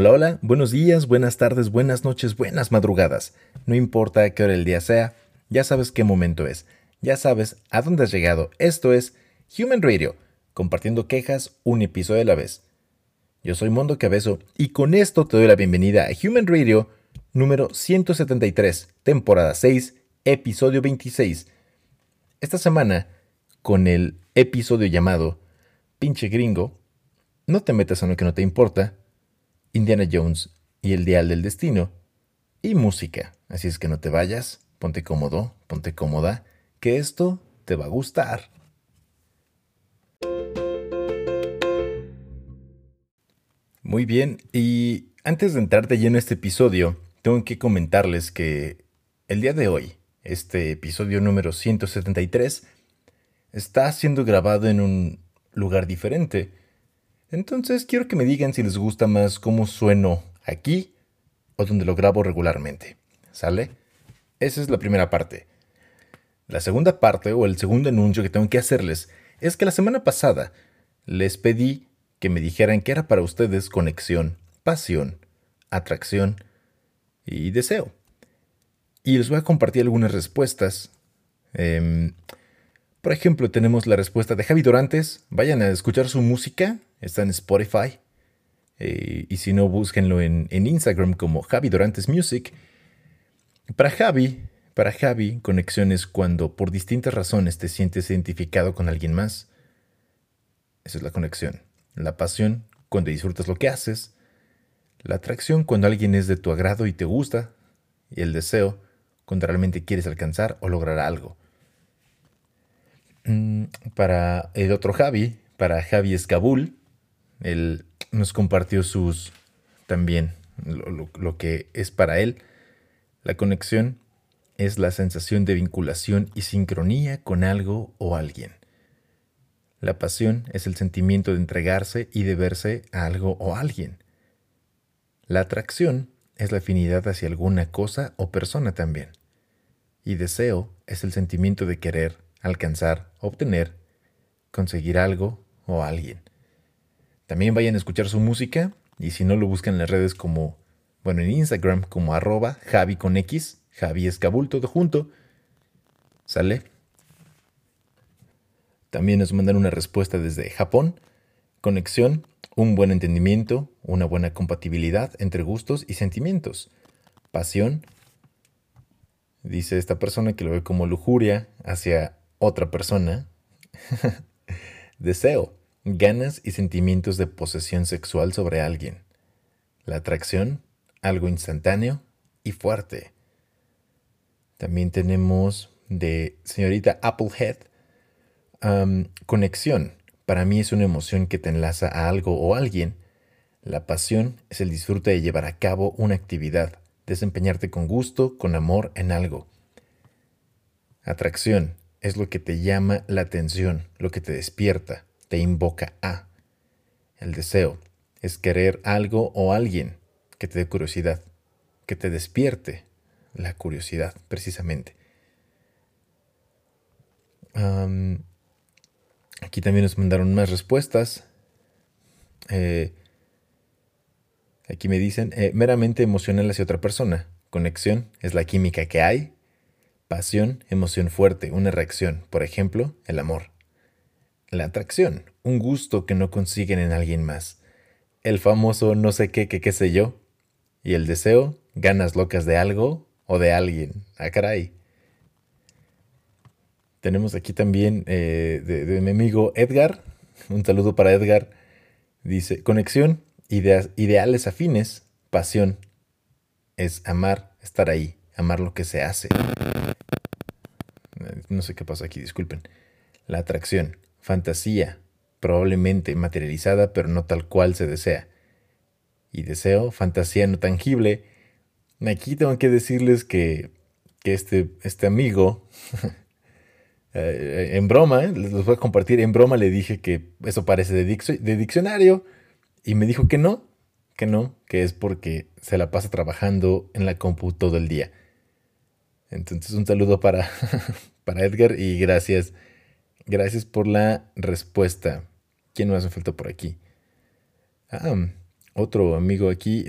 Hola, hola, buenos días, buenas tardes, buenas noches, buenas madrugadas. No importa qué hora el día sea, ya sabes qué momento es, ya sabes a dónde has llegado. Esto es Human Radio, compartiendo quejas un episodio a la vez. Yo soy Mondo Cabezo y con esto te doy la bienvenida a Human Radio número 173, temporada 6, episodio 26. Esta semana, con el episodio llamado Pinche Gringo, no te metas en lo que no te importa, Indiana Jones y el Dial del Destino, y música. Así es que no te vayas, ponte cómodo, ponte cómoda, que esto te va a gustar. Muy bien, y antes de entrar de lleno a este episodio, tengo que comentarles que el día de hoy, este episodio número 173, está siendo grabado en un lugar diferente. Entonces quiero que me digan si les gusta más cómo sueno aquí o donde lo grabo regularmente. ¿Sale? Esa es la primera parte. La segunda parte o el segundo anuncio que tengo que hacerles es que la semana pasada les pedí que me dijeran que era para ustedes conexión, pasión, atracción y deseo. Y les voy a compartir algunas respuestas. Em, por ejemplo, tenemos la respuesta de Javi Dorantes. Vayan a escuchar su música. Está en Spotify. Eh, y si no, búsquenlo en, en, Instagram como Javi Dorantes Music. Para Javi, para Javi, conexión es cuando por distintas razones te sientes identificado con alguien más. Esa es la conexión. La pasión, cuando disfrutas lo que haces. La atracción, cuando alguien es de tu agrado y te gusta. Y el deseo, cuando realmente quieres alcanzar o lograr algo. Mm, para el otro Javi, para Javi Escabul, él nos compartió sus también lo, que es para él. La conexión es la sensación de vinculación y sincronía con algo o alguien. La pasión es el sentimiento de entregarse y deberse a algo o alguien. La atracción es la afinidad hacia alguna cosa o persona también. Y deseo es el sentimiento de querer alcanzar, obtener, conseguir algo o alguien. También vayan a escuchar su música y si no lo buscan en las redes como, bueno, en Instagram como arroba Javi con X, Javi Escabul, todo junto. ¿Sale? También nos mandan una respuesta desde Japón. Conexión, un buen entendimiento, una buena compatibilidad entre gustos y sentimientos. Pasión, dice esta persona que lo ve como lujuria hacia otra persona. Deseo, ganas y sentimientos de posesión sexual sobre alguien. La atracción, algo instantáneo y fuerte. También tenemos de señorita Applehead, conexión. Para mí es una emoción que te enlaza a algo o alguien. La pasión es el disfrute de llevar a cabo una actividad, desempeñarte con gusto, con amor en algo. Atracción es lo que te llama la atención, lo que te despierta, te invoca a. El deseo es querer algo o alguien que te dé curiosidad, que te despierte la curiosidad, precisamente. aquí también nos mandaron más respuestas. Eh, aquí me dicen, eh, meramente emocional hacia otra persona. Conexión es la química que hay Pasión, emoción fuerte, una reacción, por ejemplo, el amor. La atracción, un gusto que no consiguen en alguien más. El famoso no sé qué, qué, qué sé yo. Y el deseo, ganas locas de algo o de alguien. Ah, caray. Tenemos aquí también eh, de, mi amigo Edgar. Un saludo para Edgar. Dice, conexión, ideales afines, pasión. Es amar, estar ahí, amar lo que se hace no sé qué pasa aquí, disculpen. La atracción, fantasía, probablemente materializada, pero no tal cual se desea. Y deseo, fantasía no tangible. Aquí tengo que decirles que, que este, este amigo, eh, en broma, eh, les voy a compartir, en broma le dije que eso parece de, de diccionario y me dijo que no, que no, que es porque se la pasa trabajando en la compu todo el día. Entonces un saludo para, para Edgar y gracias. Gracias por la respuesta. ¿Quién más me faltó por aquí? Ah, otro amigo aquí,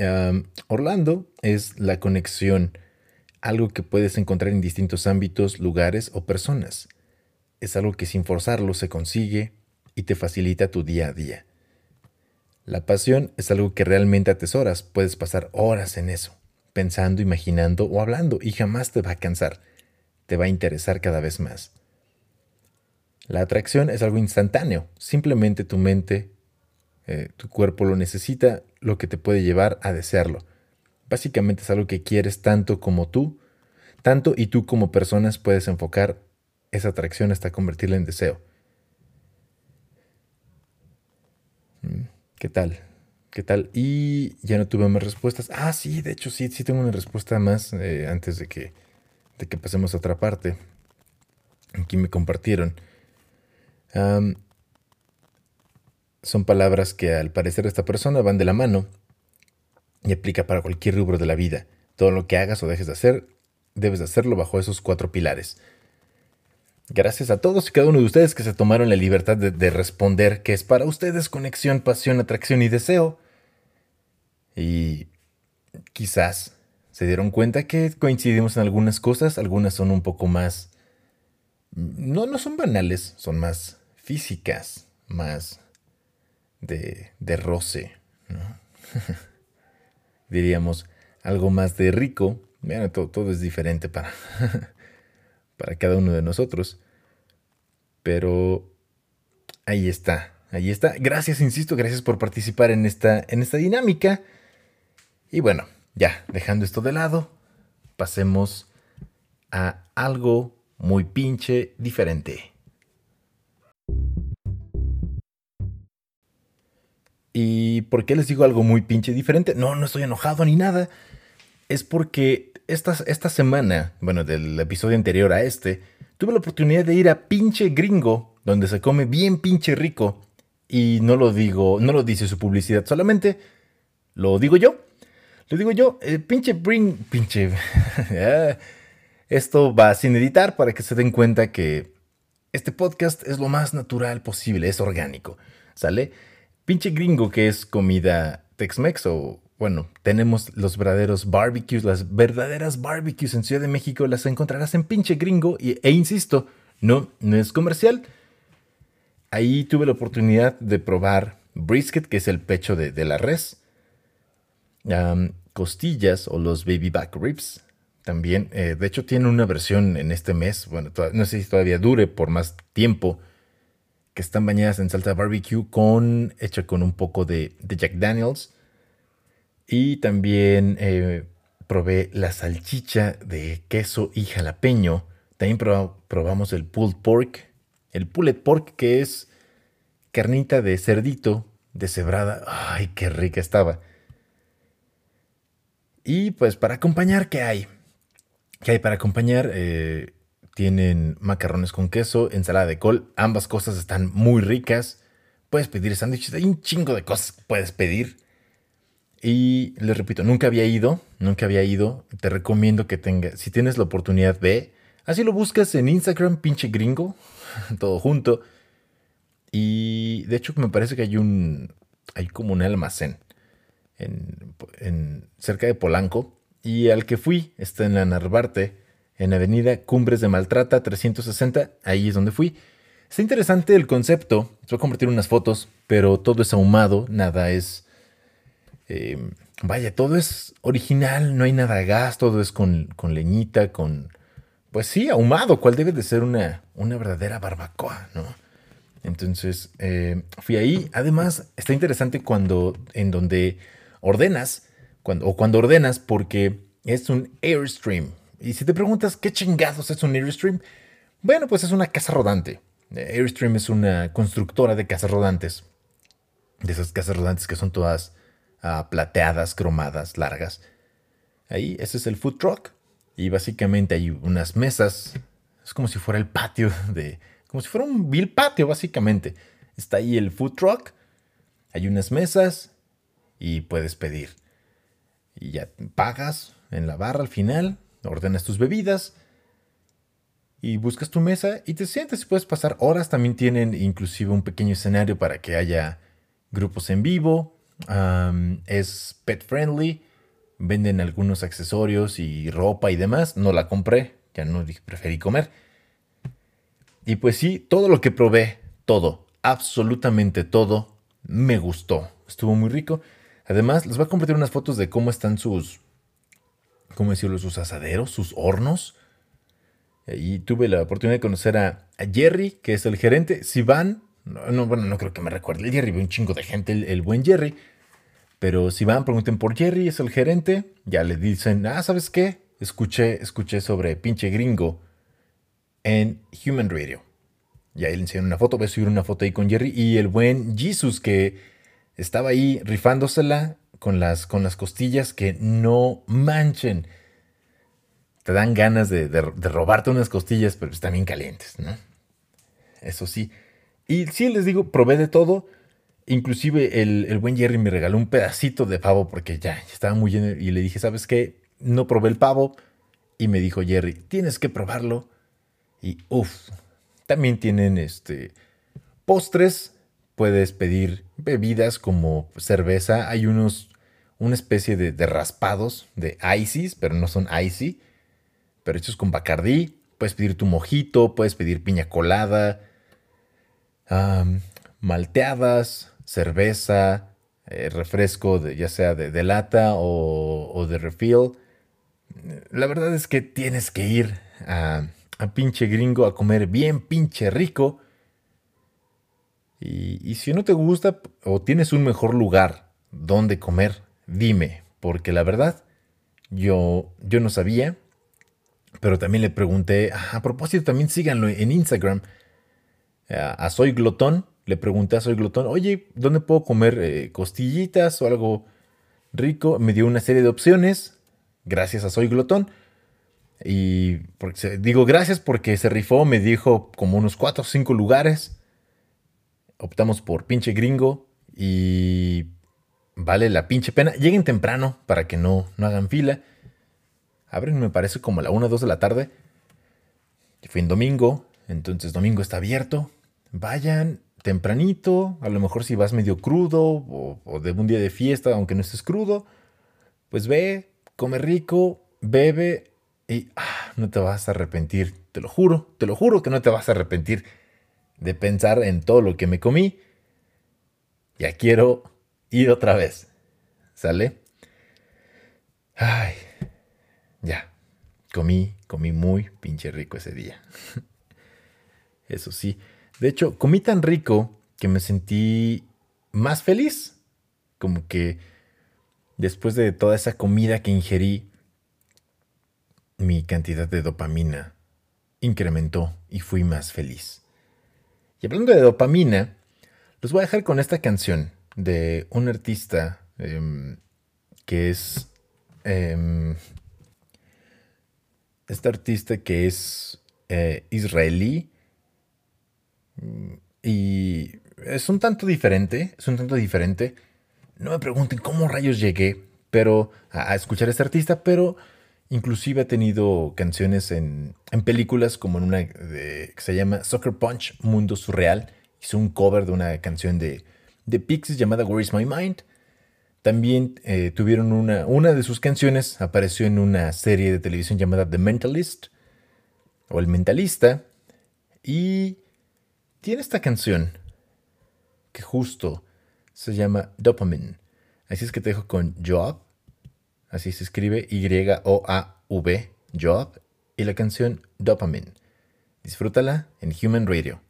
Orlando es la conexión, algo que puedes encontrar en distintos ámbitos, lugares o personas. Es algo que sin forzarlo se consigue y te facilita tu día a día. La pasión es algo que realmente atesoras, puedes pasar horas en eso, pensando, imaginando o hablando y jamás te va a cansar, te va a interesar cada vez más. La atracción es algo instantáneo, simplemente tu mente, eh, tu cuerpo lo necesita, lo que te puede llevar a desearlo. Básicamente es algo que quieres tanto como tú, tanto y tú como personas puedes enfocar esa atracción hasta convertirla en deseo. Mm, ¿Qué tal? ¿Qué tal? Y ya no tuve más respuestas. Ah, sí, de hecho sí, sí tengo una respuesta más eh, antes de que, de que pasemos a otra parte. Aquí me compartieron. Son palabras que al parecer de esta persona van de la mano y aplica para cualquier rubro de la vida. Todo lo que hagas o dejes de hacer, debes de hacerlo bajo esos cuatro pilares. Gracias a todos y cada uno de ustedes que se tomaron la libertad de, responder que es para ustedes conexión, pasión, atracción y deseo. Y quizás se dieron cuenta que coincidimos en algunas cosas, algunas son un poco más... No, no son banales, son más físicas, más de, de roce, Diríamos algo más de rico. Bueno, todo, todo es diferente para, para cada uno de nosotros. Pero ahí está, ahí está. Gracias, insisto, gracias por participar en esta, en esta dinámica. Y bueno, ya, dejando esto de lado, pasemos a algo muy pinche diferente. ¿Y por qué les digo algo muy pinche diferente? No, no estoy enojado ni nada. Es porque esta, esta semana, bueno, del episodio anterior a este, tuve la oportunidad de ir a pinche gringo, donde se come bien pinche rico. Y no lo digo, no lo dice su publicidad, solamente lo digo yo. Lo digo yo, eh, pinche bring, pinche... Ah, esto va sin editar para que se den cuenta que este podcast es lo más natural posible, es orgánico, ¿sale? Pinche gringo que es comida Tex-Mex o bueno, tenemos los verdaderos barbecues, las verdaderas barbecues en Ciudad de México las encontrarás en pinche gringo e insisto, no, no es comercial. Ahí tuve la oportunidad de probar brisket, que es el pecho de, la res, costillas o los baby back ribs. También, eh, de hecho, tiene una versión en este mes, bueno, no sé si todavía dure por más tiempo, que están bañadas en salsa barbecue con, hecha con un poco de, Jack Daniels. Y también eh, probé la salchicha de queso y jalapeño. También probamos el pulled pork. El pulled pork que es carnita de cerdito deshebrada. Ay, qué rica estaba. Y pues para acompañar, ¿qué hay? ¿Qué hay para acompañar? Eh, tienen macarrones con queso, ensalada de col. Ambas cosas están muy ricas. Puedes pedir sándwiches. Hay un chingo de cosas que puedes pedir. Y les repito, nunca había ido. Nunca había ido. Te recomiendo que tengas. Si tienes la oportunidad, ve. Así lo buscas en Instagram, pinche gringo. Todo junto. Y de hecho, me parece que hay un. Hay como un almacén. En, cerca de Polanco. Y al que fui está en la Narvarte en Avenida Cumbres de Maltrata 360, ahí es donde fui. Está interesante el concepto, voy a convertir unas fotos, pero todo es ahumado, nada es... Em, vaya, todo es original, no hay nada de gas, todo es con, leñita, con... Pues sí, ahumado, cual debe de ser una, una verdadera barbacoa, ¿no? Entonces, eh, fui ahí. Además, está interesante cuando, en donde ordenas, cuando, o cuando ordenas, porque es un Airstream. Y si te preguntas qué chingados es un Airstream, bueno, pues es una casa rodante. Airstream es una constructora de casas rodantes. De esas casas rodantes que son todas ah, plateadas, cromadas, largas. Ahí, ese es el food truck. Y básicamente hay unas mesas. Es como si fuera el patio de. Como si fuera un vil patio, básicamente. Está ahí el food truck. Hay unas mesas. Y puedes pedir. Y ya pagas en la barra al final ordenas tus bebidas y buscas tu mesa y te sientes y puedes pasar horas. También tienen inclusive un pequeño escenario para que haya grupos en vivo. es pet friendly. Venden algunos accesorios y ropa y demás. No la compré. Ya no preferí comer. Y pues sí, todo lo que probé, todo, absolutamente todo, me gustó. Estuvo muy rico. Además, les voy a compartir unas fotos de cómo están sus, ¿cómo decirlo? Sus asaderos, sus hornos. Y tuve la oportunidad de conocer a, Jerry, que es el gerente. Si van, no, bueno, no creo que me recuerde el Jerry, ve un chingo de gente, el, buen Jerry. Pero si van, pregunten por Jerry, es el gerente. Ya le dicen, ah, ¿sabes qué? Escuché, escuché sobre pinche gringo en Human Radio. Y ahí le enseñan una foto, voy a subir una foto ahí con Jerry. Y el buen Jesus que estaba ahí rifándosela con las, con las costillas que no manchen. Te dan ganas de, robarte unas costillas, pero están bien calientes, ¿no? Eso sí. Y sí, les digo, probé de todo. Inclusive el, buen Jerry me regaló un pedacito de pavo porque ya, estaba muy lleno. Y le dije, ¿sabes qué? No probé el pavo. Y me dijo Jerry, tienes que probarlo. Y uff, también tienen este postres. Puedes pedir bebidas como cerveza. Hay unos, una especie de, raspados de ices, pero no son icy, pero hechos con bacardí. Puedes pedir tu mojito, puedes pedir piña colada, malteadas, cerveza, eh, refresco de, ya sea de, lata o, de refill. La verdad es que tienes que ir a pinche gringo a comer bien pinche rico. Y, si no te gusta o tienes un mejor lugar donde comer, dime, porque la verdad, yo, yo no sabía, pero también le pregunté, ah, a propósito, también síganlo en Instagram, a, Soy Glotón, le pregunté a Soy Glotón, oye, ¿dónde puedo comer eh, costillitas o algo rico? Me dio una serie de opciones, gracias a Soy Glotón. Y digo gracias porque se rifó, me dijo como unos 4 o 5 lugares. Optamos por pinche gringo y vale la pinche pena. Lleguen temprano para que no, no hagan fila. Abren, me parece, como a la 1 o 2 de la tarde. Fui en domingo, entonces domingo está abierto. Vayan tempranito, a lo mejor si vas medio crudo o, o de un día de fiesta, aunque no estés crudo, pues ve, come rico, bebe y ah, no te vas a arrepentir, te lo juro, te lo juro que no te vas a arrepentir de pensar en todo lo que me comí. Ya quiero ir otra vez. ¿Sale? Ay, ya. Comí, comí muy pinche rico ese día. Eso sí. De hecho, comí tan rico que me sentí más feliz. Como que después de toda esa comida que ingerí, mi cantidad de dopamina incrementó y fui más feliz. Y hablando de dopamina, los voy a dejar con esta canción de un artista em, que es... Eh, este artista que es eh, israelí y es un tanto diferente, es un tanto diferente. No me pregunten cómo rayos llegué pero a, escuchar a este artista, pero Inclusive ha tenido canciones en, películas como en una que se llama Soccer Punch, Mundo Surreal. Hizo un cover de una canción de, de Pixies llamada Where is My Mind. También eh, tuvieron una, una de sus canciones, apareció en una serie de televisión llamada The Mentalist o El Mentalista. Y tiene esta canción que justo se llama Dopamine. Así es que te dejo con Job Así se escribe Y-O-A-V, Job, y la canción Dopamine. Disfrútala en Human Radio.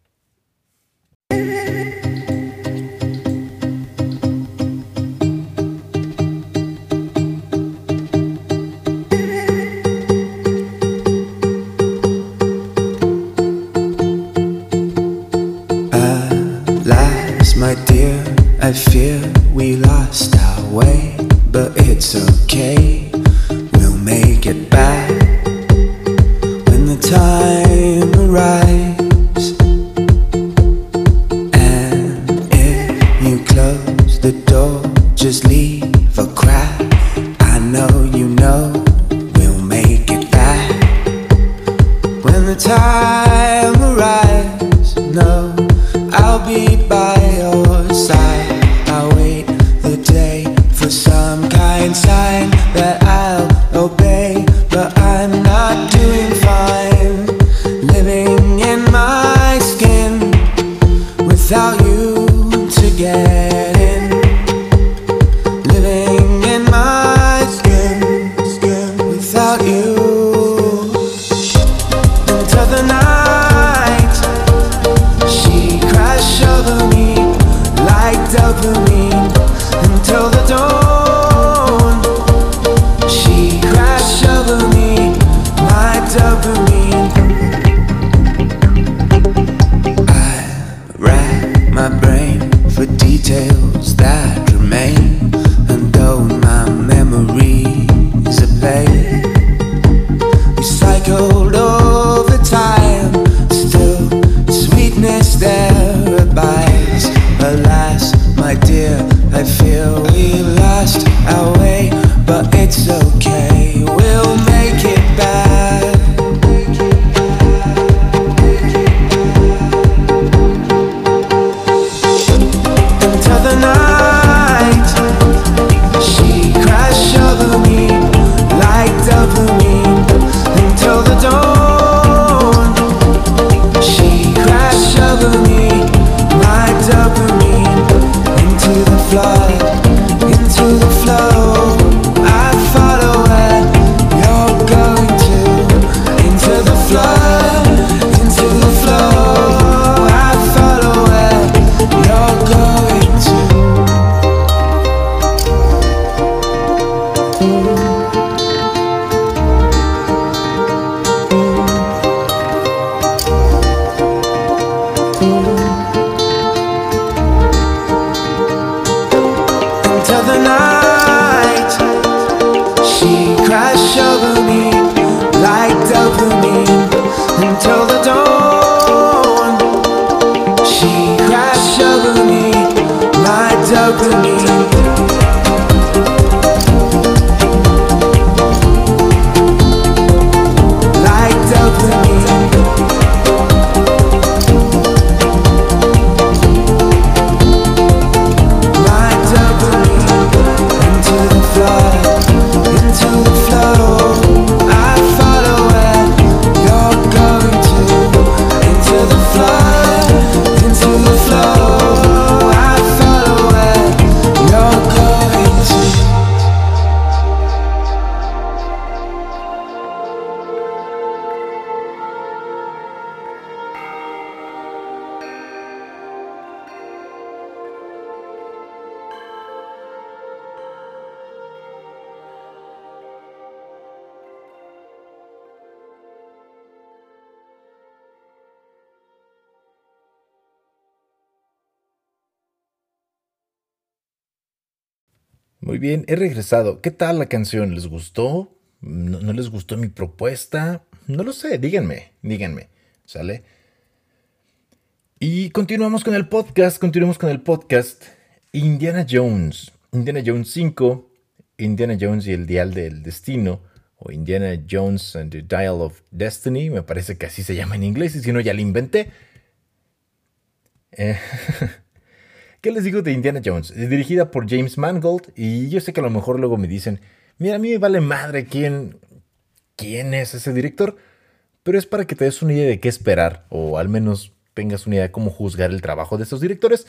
Sweetness there abides. Alas, my dear, I feel we lost our way, Muy bien, he regresado. ¿Qué tal la canción? ¿Les gustó? ¿No, les gustó mi propuesta? No lo sé, díganme, díganme. ¿Sale? Y continuamos con el podcast, continuamos con el podcast. Indiana Jones, Indiana Jones 5, Indiana Jones y el Dial del Destino, o Indiana Jones and the Dial of Destiny, me parece que así se llama en inglés, y si no ya lo inventé. Eh, ¿Qué les digo de Indiana Jones? Es dirigida por James Mangold y yo sé que a lo mejor luego me dicen, mira, a mí me vale madre quién, quién es ese director, pero es para que te des una idea de qué esperar o al menos tengas una idea de cómo juzgar el trabajo de estos directores.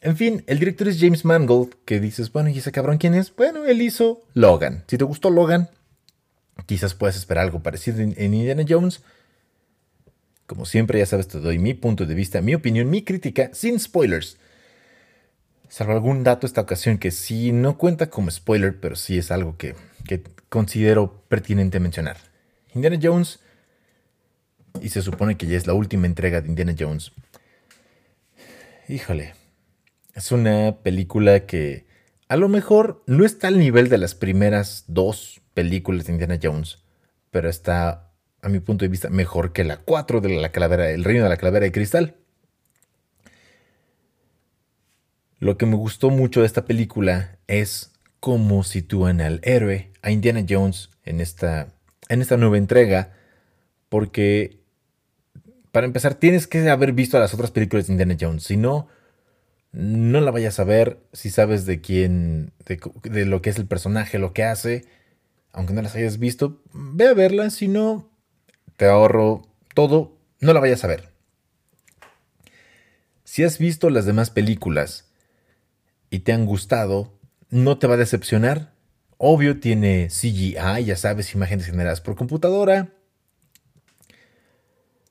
En fin, el director es James Mangold, que dices, bueno, ¿y ese cabrón quién es? Bueno, él hizo Logan. Si te gustó Logan, quizás puedas esperar algo parecido en Indiana Jones. Como siempre, ya sabes, te doy mi punto de vista, mi opinión, mi crítica, sin spoilers. Salvo algún dato esta ocasión que sí no cuenta como spoiler, pero sí es algo que, que considero pertinente mencionar. Indiana Jones, y se supone que ya es la última entrega de Indiana Jones. Híjole, es una película que a lo mejor no está al nivel de las primeras dos películas de Indiana Jones, pero está, a mi punto de vista, mejor que la 4 de la calavera, El Reino de la Calavera de Cristal. Lo que me gustó mucho de esta película es cómo sitúan al héroe, a Indiana Jones, en esta, en esta nueva entrega, porque para empezar tienes que haber visto las otras películas de Indiana Jones, si no, no la vayas a ver si sabes de quién, de, de lo que es el personaje, lo que hace, aunque no las hayas visto, ve a verla, si no, te ahorro todo, no la vayas a ver. Si has visto las demás películas y te han gustado, no te va a decepcionar. Obvio tiene CGI, ya sabes, imágenes generadas por computadora.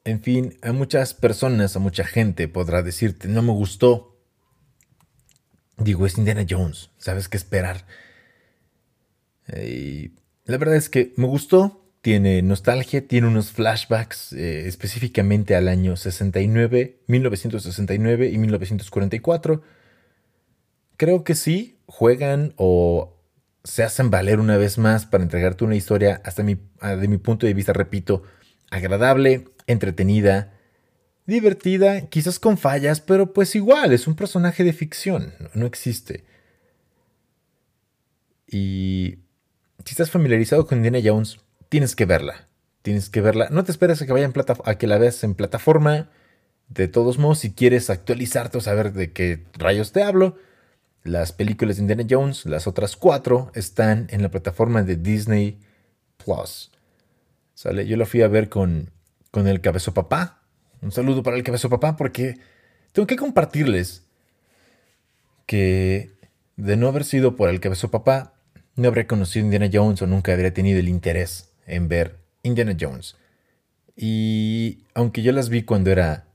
En fin, a muchas personas, a mucha gente podrá decirte, no me gustó. Digo, es Indiana Jones, sabes qué esperar. Y la verdad es que me gustó, tiene nostalgia, tiene unos flashbacks eh, específicamente al año 69, 1969 y 1944. Creo que sí, juegan o se hacen valer una vez más para entregarte una historia, hasta mi, ah, de mi punto de vista, repito, agradable, entretenida, divertida, quizás con fallas, pero pues igual, es un personaje de ficción, no existe. Y si estás familiarizado con Indiana Jones, tienes que verla. Tienes que verla. No te esperes a que, vaya en a que la veas en plataforma. De todos modos, si quieres actualizarte o saber de qué rayos te hablo, las películas de Indiana Jones, las otras cuatro, están en la plataforma de Disney Plus. ¿Sale? Yo lo fui a ver con, con el cabezo papá. Un saludo para el cabezo papá porque tengo que compartirles que de no haber sido por el cabezo papá, no habría conocido Indiana Jones o nunca habría tenido el interés en ver Indiana Jones. Y aunque yo las vi cuando era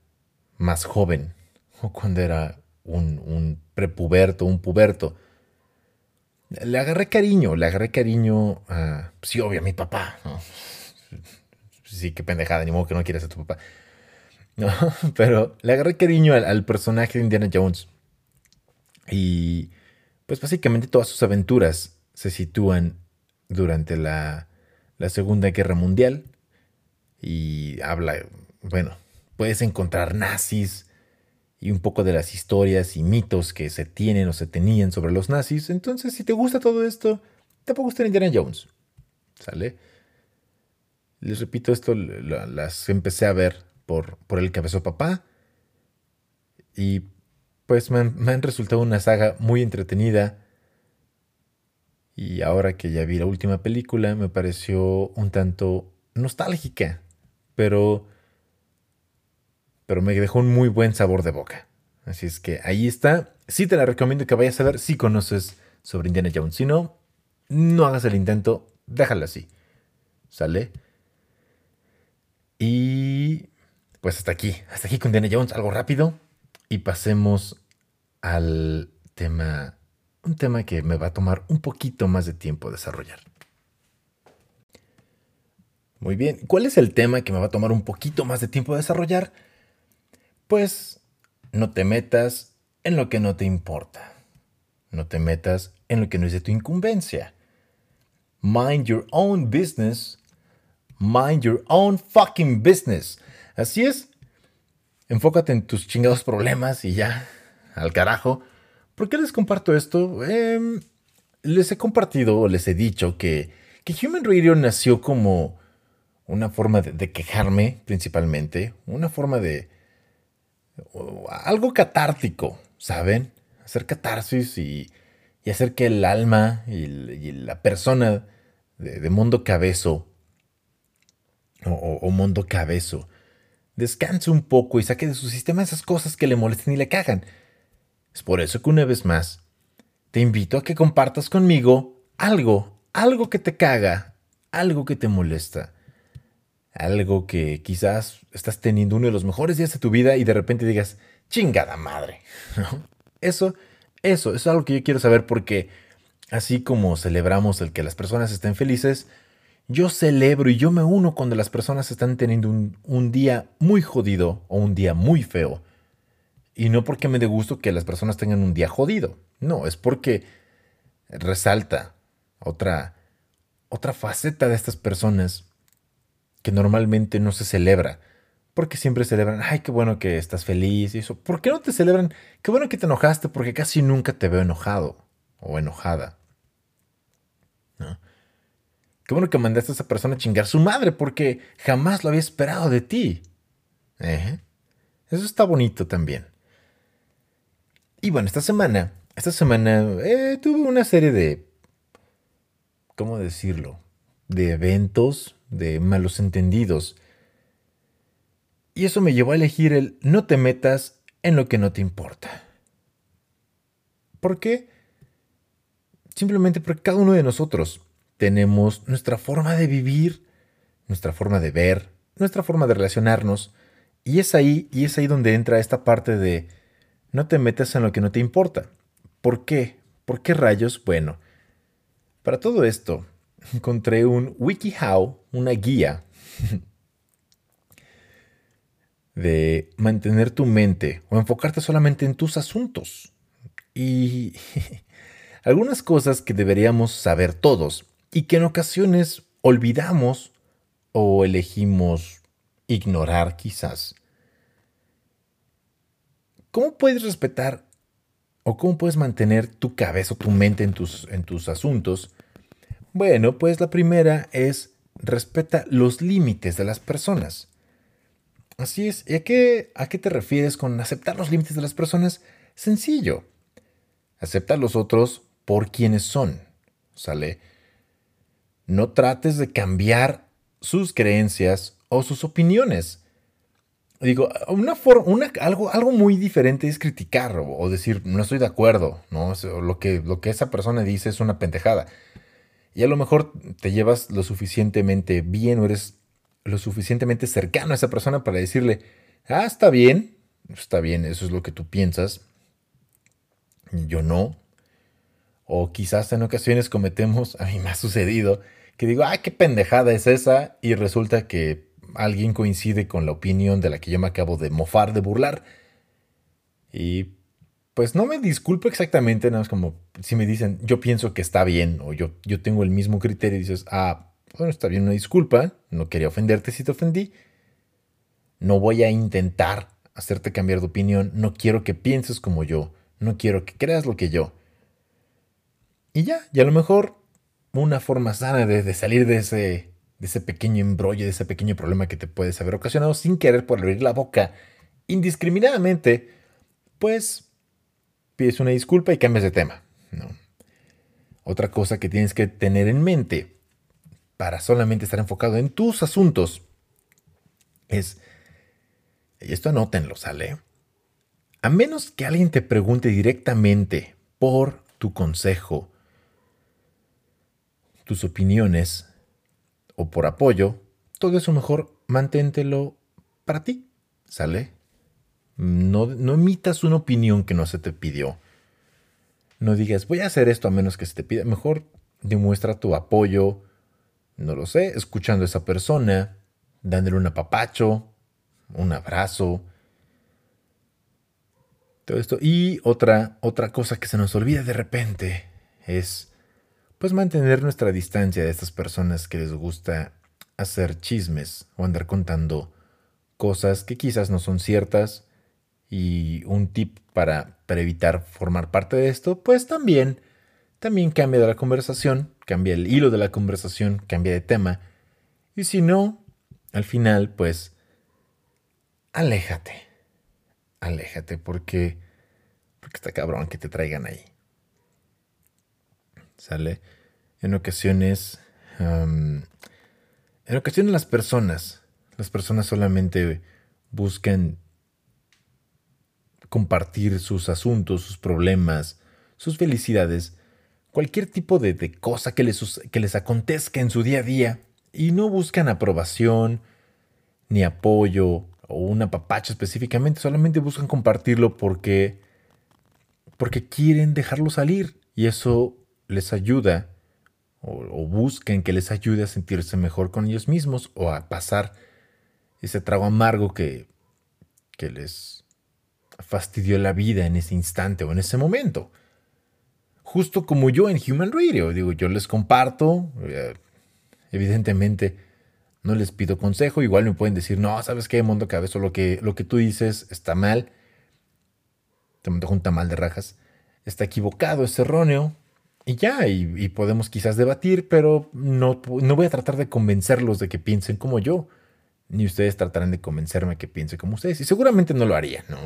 más joven, o cuando era un, un prepuberto, un puberto, le agarré cariño, le agarré cariño a, sí, obvio, a mi papá. Sí, qué pendejada, ni modo que no quieras a tu papá. No, pero le agarré cariño al, al, personaje de Indiana Jones. Y pues básicamente todas sus aventuras se sitúan durante la, la Segunda Guerra Mundial y habla, bueno, puedes encontrar nazis y un poco de las historias y mitos que se tienen o se tenían sobre los nazis. Entonces, si te gusta todo esto, te puede gustar Indiana Jones. ¿Sale? Les repito, esto las empecé a ver por, por el cabezo papá. Y pues me me han resultado una saga muy entretenida y ahora que ya vi la última película, me pareció un tanto nostálgica, pero, pero me dejó un muy buen sabor de boca. Así es que ahí está. Sí te la recomiendo que vayas a ver si conoces sobre Indiana Jones. Si no, no hagas el intento, déjala así. ¿Sale? Y pues hasta aquí, hasta aquí con Indiana Jones, algo rápido. Y pasemos al tema un tema que me va a tomar un poquito más de tiempo desarrollar. Muy bien, ¿cuál es el tema que me va a tomar un poquito más de tiempo desarrollar? Pues no te metas en lo que no te importa. No te metas en lo que no es de tu incumbencia. Mind your own business. Mind your own fucking business. Así es. Enfócate en tus chingados problemas y ya, al carajo. ¿Por qué les comparto esto? Em, les he compartido les he dicho que, que Human Radio nació como una forma de, quejarme principalmente, una forma de... algo catártico, ¿saben? Hacer catarsis y, hacer que el alma y, la persona de, mundo cabezo o, o, mundo cabezo descanse un poco y saque de su sistema esas cosas que le molestan y le cagan. Es por eso que una vez más, te invito a que compartas conmigo algo, algo que te caga, algo que te molesta, algo que quizás estás teniendo uno de los mejores días de tu vida y de repente digas, chingada madre. Eso, eso, eso es algo que yo quiero saber porque así como celebramos el que las personas estén felices, yo celebro y yo me uno cuando las personas están teniendo un, un día muy jodido o un día muy feo y no porque me dé gusto que las personas tengan un día jodido. No, es porque resalta otra, otra faceta de estas personas que normalmente no se celebra. Porque siempre celebran, ay, qué bueno que estás feliz y eso. ¿Por qué no te celebran? Qué bueno que te enojaste porque casi nunca te veo enojado o enojada. ¿No? Qué bueno que mandaste a esa persona a chingar su madre porque jamás lo había esperado de ti. ¿Eh? Eso está bonito también. Y bueno, esta semana, esta semana eh, tuve una serie de, ¿cómo decirlo? De eventos, de malos entendidos. Y eso me llevó a elegir el no te metas en lo que no te importa. ¿Por qué? Simplemente porque cada uno de nosotros tenemos nuestra forma de vivir, nuestra forma de ver, nuestra forma de relacionarnos. Y es ahí, y es ahí donde entra esta parte de no te metas en lo que no te importa. ¿Por qué? ¿Por qué rayos? Bueno, para todo esto encontré un WikiHow, una guía de mantener tu mente o enfocarte solamente en tus asuntos. Y algunas cosas que deberíamos saber todos y que en ocasiones olvidamos o elegimos ignorar quizás. ¿Cómo puedes respetar o cómo puedes mantener tu cabeza o tu mente en tus, en tus asuntos? Bueno, pues la primera es respeta los límites de las personas. Así es. ¿Y a qué, a qué te refieres con aceptar los límites de las personas? Sencillo. Acepta a los otros por quienes son. ¿Sale? No trates de cambiar sus creencias o sus opiniones. Digo, una forma, algo, algo muy diferente es criticar o, decir, no estoy de acuerdo, ¿no? lo, que, lo que esa persona dice es una pendejada. Y a lo mejor te llevas lo suficientemente bien o eres lo suficientemente cercano a esa persona para decirle, ah, está bien, está bien, eso es lo que tú piensas, yo no. O quizás en ocasiones cometemos, a mí me ha sucedido, que digo, ay, qué pendejada es esa, y resulta que alguien coincide con la opinión de la que yo me acabo de mofar, de burlar. Y pues no me disculpo exactamente, nada más como si me dicen, yo pienso que está bien, o yo, yo tengo el mismo criterio, y dices, ah, bueno, está bien, una disculpa, no quería ofenderte si te ofendí. No voy a intentar hacerte cambiar de opinión, no quiero que pienses como yo, no quiero que creas lo que yo. Y ya, y a lo mejor una forma sana de, salir de ese, de ese pequeño embrollo, de ese pequeño problema que te puedes haber ocasionado sin querer por abrir la boca indiscriminadamente, pues pides una disculpa y cambias de tema. Otra cosa que tienes que tener en mente para solamente estar enfocado en tus asuntos es, y esto anótenlo, ¿sale? A menos que alguien te pregunte directamente por tu consejo, tus opiniones o por apoyo, todo eso mejor manténtelo para ti, ¿sale? No, no emitas una opinión que no se te pidió. No digas, voy a hacer esto a menos que se te pida. Mejor demuestra tu apoyo, no lo sé, escuchando a esa persona, dándole un apapacho, un abrazo. Todo esto. Y otra, otra cosa que se nos olvida de repente es pues mantener nuestra distancia de estas personas que les gusta hacer chismes o andar contando cosas que quizás no son ciertas. Y un tip para, para evitar formar parte de esto, pues también, también cambia de la conversación, cambia el hilo de la conversación, cambia de tema. Y si no, al final, pues, aléjate. Aléjate porque, porque está cabrón que te traigan ahí. ¿Sale? En ocasiones, en ocasiones las personas, las personas solamente buscan compartir sus asuntos, sus problemas, sus felicidades, cualquier tipo de, cosa que les, que les acontezca en su día a día y no buscan aprobación, ni apoyo o un apapacho específicamente, solamente buscan compartirlo porque porque quieren dejarlo salir y eso les ayuda o, buscan que les ayude a sentirse mejor con ellos mismos o a pasar ese trago amargo que, que les fastidió la vida en ese instante o en ese momento. Justo como yo en Human Radio, digo, yo les comparto, eh, evidentemente no les pido consejo, igual me pueden decir, no, ¿sabes qué, Mundo Cabezo? Lo que, lo que tú dices está mal, te monto un mal de rajas, está equivocado, es erróneo, y ya, y, podemos quizás debatir, pero no, no voy a tratar de convencerlos de que piensen como yo, ni ustedes tratarán de convencerme que piense como ustedes, y seguramente no lo harían, ¿no?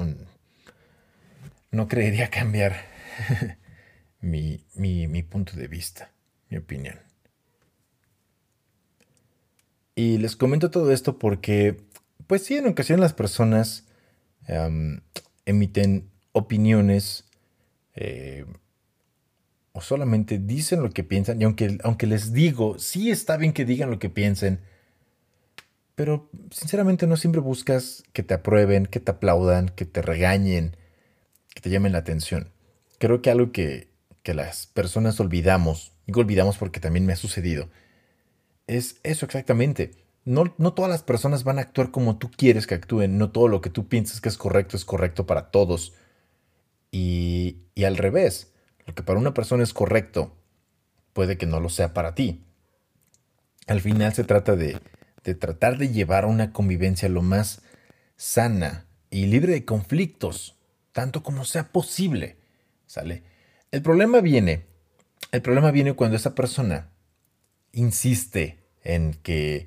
No creería cambiar mi, mi punto de vista, mi opinión. Y les comento todo esto porque, pues sí, en ocasiones las personas emiten opiniones eh, o solamente dicen lo que piensan. Y aunque, aunque les digo, sí está bien que digan lo que piensen, pero sinceramente no siempre buscas que te aprueben, que te aplaudan, que te regañen, que te llamen la atención. Creo que algo que, que las personas olvidamos, digo olvidamos porque también me ha sucedido, es eso exactamente. No, no, todas las personas van a actuar como tú quieres que actúen, no todo lo que tú piensas que es correcto es correcto para todos. Y, y al revés, lo que para una persona es correcto puede que no lo sea para ti. Al final se trata de, de tratar de llevar una convivencia lo más sana y libre de conflictos, tanto como sea posible. ¿Sale? El problema viene, el problema viene cuando esa persona insiste en que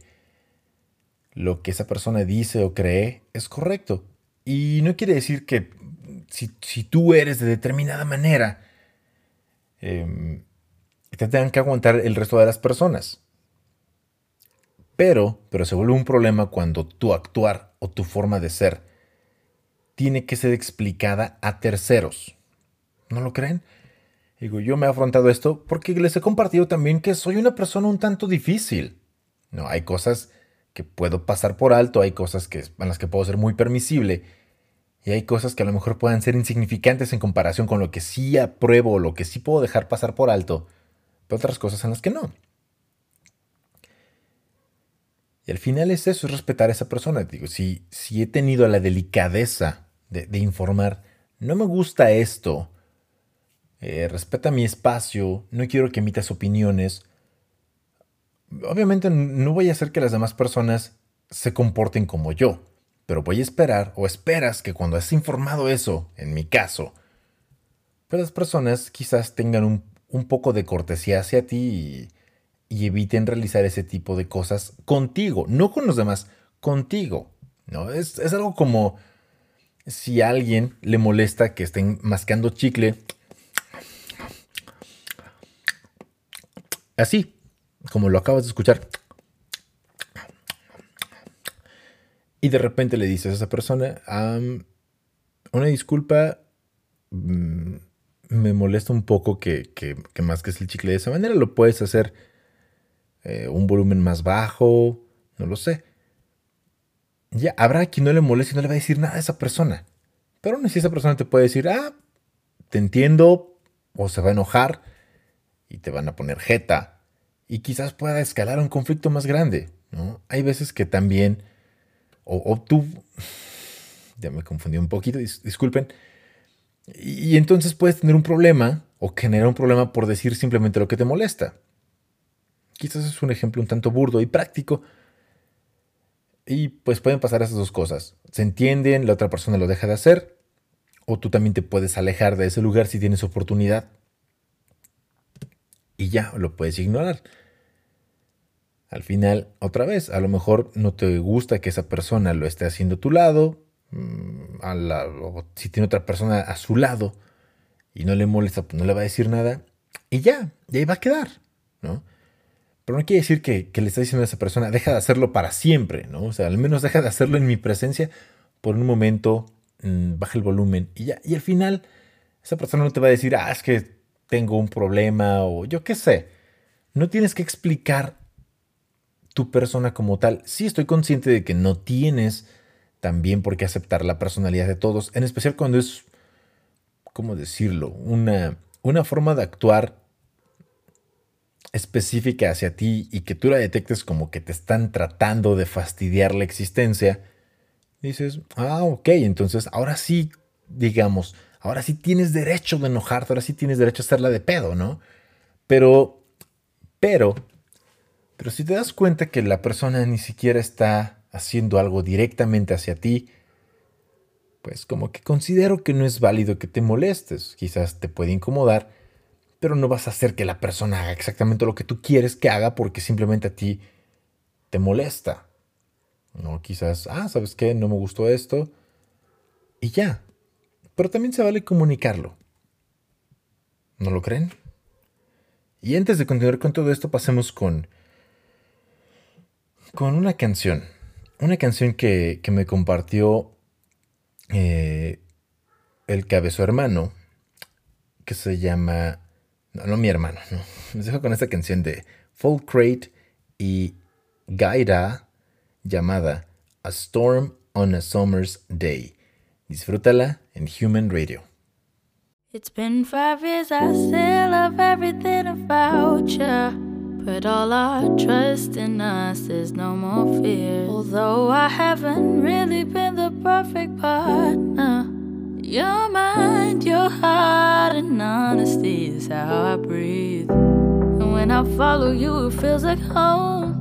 lo que esa persona dice o cree es correcto. Y no quiere decir que si, tú eres de determinada manera, em, te tengan que aguantar el resto de las personas. Pero, pero se vuelve un problema cuando tu actuar o tu forma de ser tiene que ser explicada a terceros. ¿No lo creen? Digo, yo me he afrontado esto porque les he compartido también que soy una persona un tanto difícil. No, hay cosas que puedo pasar por alto, hay cosas que, en las que puedo ser muy permisible y hay cosas que a lo mejor puedan ser insignificantes en comparación con lo que sí apruebo o lo que sí puedo dejar pasar por alto, pero otras cosas en las que no. Y al final es eso, es respetar a esa persona. Digo, si, si he tenido la delicadeza de, informar, no me gusta esto, eh, respeta mi espacio, no quiero que emitas opiniones, obviamente no voy a hacer que las demás personas se comporten como yo, pero voy a esperar o esperas que cuando has informado eso, en mi caso, pues las personas quizás tengan un, poco de cortesía hacia ti y, eviten realizar ese tipo de cosas contigo, no con los demás, contigo. ¿no? Es, es algo como si a alguien le molesta que estén mascando chicle así, como lo acabas de escuchar. Y de repente le dices a esa persona, una disculpa, mm, me molesta un poco que, que, que masques el chicle de esa manera, lo puedes hacer eh, un volumen más bajo, no lo sé. Ya, habrá quien no le moleste y no le va a decir nada a esa persona. Pero aún así esa persona te puede decir, ah, te entiendo, o se va a enojar y te van a poner jeta y quizás pueda escalar un conflicto más grande. ¿no? Hay veces que también, o, tú, ya me confundí un poquito, disculpen, y, entonces puedes tener un problema o generar un problema por decir simplemente lo que te molesta. Quizás es un ejemplo un tanto burdo y práctico. Y pues pueden pasar esas dos cosas. Se entienden, la otra persona lo deja de hacer, o tú también te puedes alejar de ese lugar si tienes oportunidad y ya lo puedes ignorar. Al final, otra vez, a lo mejor no te gusta que esa persona lo esté haciendo a tu lado, mm, o si tiene otra persona a su lado y no le molesta, pues no le va a decir nada y ya, y ahí va a quedar, ¿no? Pero no quiere decir que, le está diciendo a esa persona, deja de hacerlo para siempre, ¿no? O sea, al menos deja de hacerlo en mi presencia por un momento, mm, baja el volumen y ya. Y al final, esa persona no te va a decir, ah, es que tengo un problema o yo qué sé. No tienes que explicar tu persona como tal. Sí estoy consciente de que no tienes también por qué aceptar la personalidad de todos, en especial cuando es, ¿cómo decirlo? Una, una forma de actuar específica hacia ti y que tú la detectes como que te están tratando de fastidiar la existencia, dices, ah, ok, entonces ahora sí, digamos, ahora sí tienes derecho de enojarte, ahora sí tienes derecho a hacerla de pedo, ¿no? Pero, pero, pero si te das cuenta que la persona ni siquiera está haciendo algo directamente hacia ti, pues como que considero que no es válido que te molestes. Quizás te puede incomodar, pero no vas a hacer que la persona haga exactamente lo que tú quieres que haga porque simplemente a ti te molesta. No, quizás, ah, ¿sabes qué? No me gustó esto. Y ya, pero también se vale comunicarlo. ¿No lo creen? Y antes de continuar con todo esto, pasemos con, con una canción. Una canción que, me compartió eh, el cabezo hermano, que se llama... No, no mi hermano, no. Les dejo con esta canción de Folk Crate y Gaira llamada A Storm on a Summer's Day. Disfrútala en Human Radio. It's been five years, I still love everything about you. Put all our trust in us, there's no more fear. Although I haven't really been the perfect partner, your mind, your heart, and honesty is how I breathe. And when I follow you, it feels like home.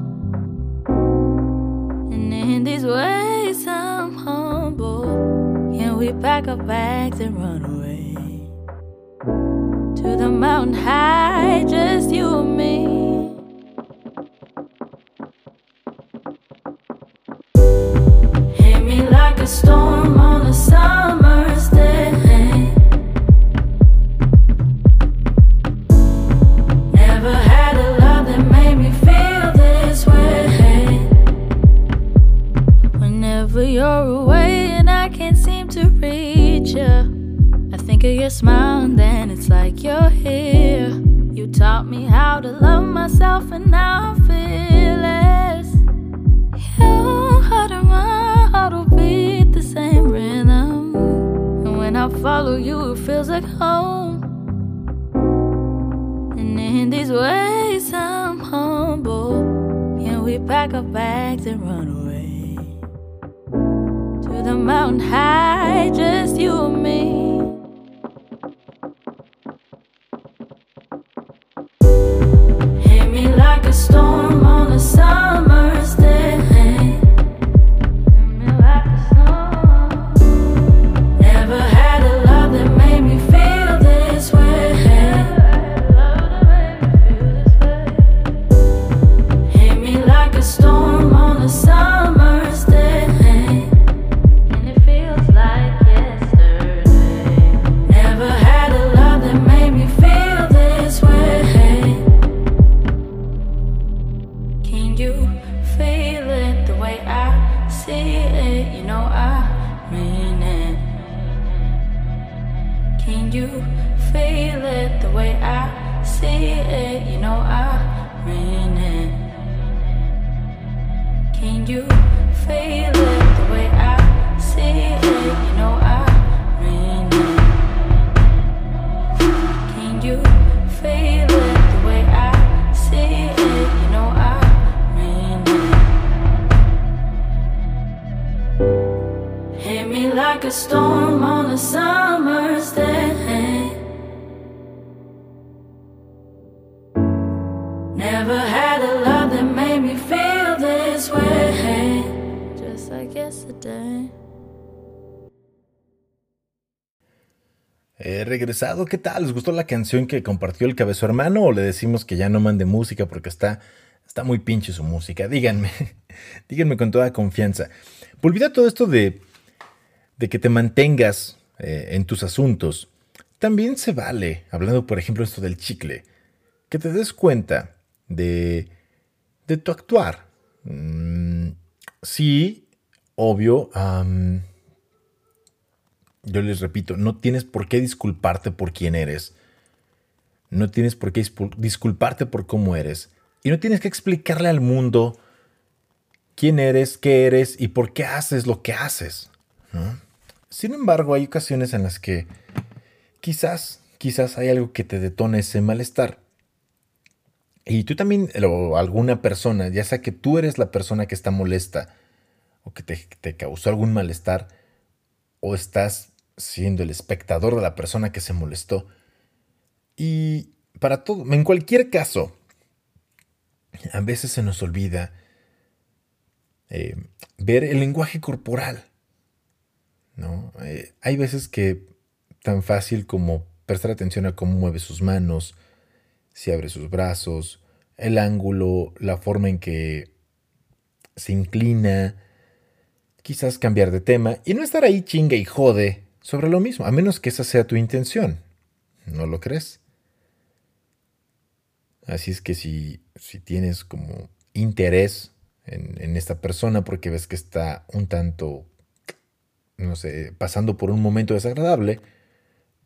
And in these ways, I'm humble. Can we pack our bags and run away? To the mountain high, just you and me. Hit me like a storm on a summer's Whenever you're away and I can't seem to reach you, I think of your smile and then it's like you're here. You taught me how to love myself and now I feel it. Your heart and my heart will beat the same rhythm. And when I follow you, it feels like home. And in these ways, I'm humble. Can we pack our bags and run away? To the mountain high, just you and me. Regresado, ¿qué tal? ¿Les gustó la canción que compartió el cabezo hermano o le decimos que ya no mande música porque está, está muy pinche su música? Díganme, díganme con toda confianza. Olvida todo esto de, de que te mantengas eh, en tus asuntos. También se vale, hablando por ejemplo esto del chicle, que te des cuenta de, de tu actuar. Mm, sí, obvio, yo les repito, no tienes por qué disculparte por quién eres. No tienes por qué disculparte por cómo eres. Y no tienes que explicarle al mundo quién eres, qué eres y por qué haces lo que haces. ¿no? Sin embargo, hay ocasiones en las que quizás, quizás hay algo que te detona ese malestar. Y tú también, o alguna persona, ya sea que tú eres la persona que está molesta o que te causó algún malestar, o estás siendo el espectador de la persona que se molestó. Y para todo, en cualquier caso, a veces se nos olvida eh, ver el lenguaje corporal. ¿no? Eh, hay veces que tan fácil como prestar atención a cómo mueve sus manos, si abre sus brazos, el ángulo, la forma en que se inclina, quizás cambiar de tema y no estar ahí chinga y jode sobre lo mismo, a menos que esa sea tu intención. ¿No lo crees? Así es que si, si tienes como interés en, en, esta persona porque ves que está un tanto, no sé, pasando por un momento desagradable,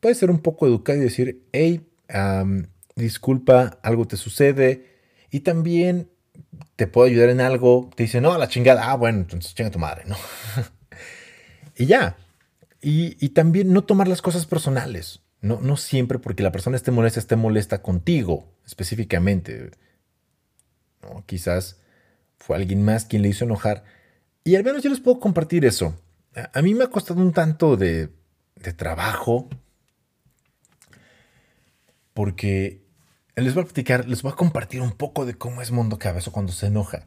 puedes ser un poco educado y decir, hey, disculpa, algo te sucede y también te puedo ayudar en algo. Te dice, no, la chingada, ah, bueno, entonces chinga tu madre, ¿no? y ya. Y, también no tomar las cosas personales. No, no siempre porque la persona esté molesta, esté molesta contigo específicamente. ¿no? Quizás fue alguien más quien le hizo enojar. Y al menos yo les puedo compartir eso. A, a mí me ha costado un tanto de, de trabajo. Porque les voy a platicar, les voy a compartir un poco de cómo es Mundo Cabezo cuando se enoja.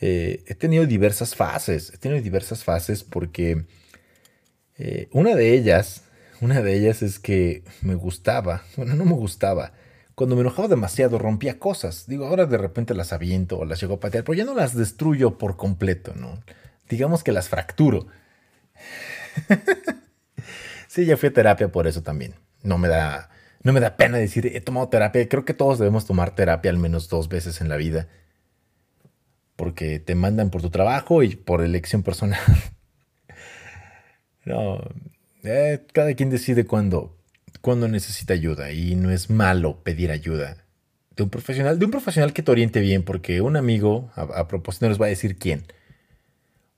Eh, he tenido diversas fases. He tenido diversas fases porque eh, una de ellas, una de ellas es que me gustaba, bueno, no me gustaba. Cuando me enojaba demasiado rompía cosas. Digo, ahora de repente las aviento o las llego a patear, pero ya no las destruyo por completo, ¿no? Digamos que las fracturo. sí, ya fui a terapia por eso también. No me da, no me da pena decir, he tomado terapia. Creo que todos debemos tomar terapia al menos dos veces en la vida. Porque te mandan por tu trabajo y por elección personal. no, eh, cada quien decide cuándo, cuándo necesita ayuda y no es malo pedir ayuda de un profesional, de un profesional que te oriente bien, porque un amigo, a, propósito, no les va a decir quién.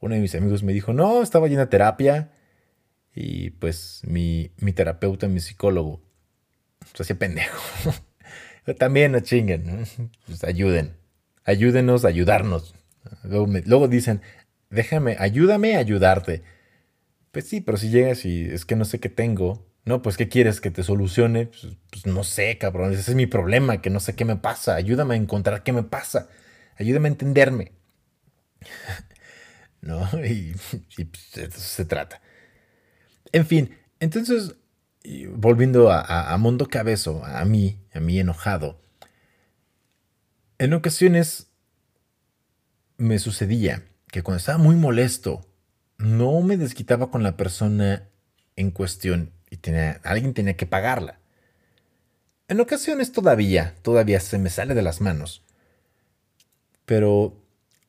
Uno de mis amigos me dijo, no, estaba yendo a terapia y pues mi, mi terapeuta, mi psicólogo, se hacía pendejo. También no chinguen, pues ayuden. Ayúdenos a ayudarnos. Luego, dicen, déjame, ayúdame a ayudarte. Pues sí, pero si llegas y es que no sé qué tengo, no, pues ¿qué quieres que te solucione? Pues, pues, no sé, cabrón, ese es mi problema, que no sé qué me pasa. Ayúdame a encontrar qué me pasa. Ayúdame a entenderme. ¿No? Y, y pues, eso se trata. En fin, entonces volviendo a, a, Mundo Cabezo, a mí, a mí enojado, en ocasiones me sucedía que cuando estaba muy molesto, no me desquitaba con la persona en cuestión y tenía, alguien tenía que pagarla. En ocasiones todavía, todavía se me sale de las manos. Pero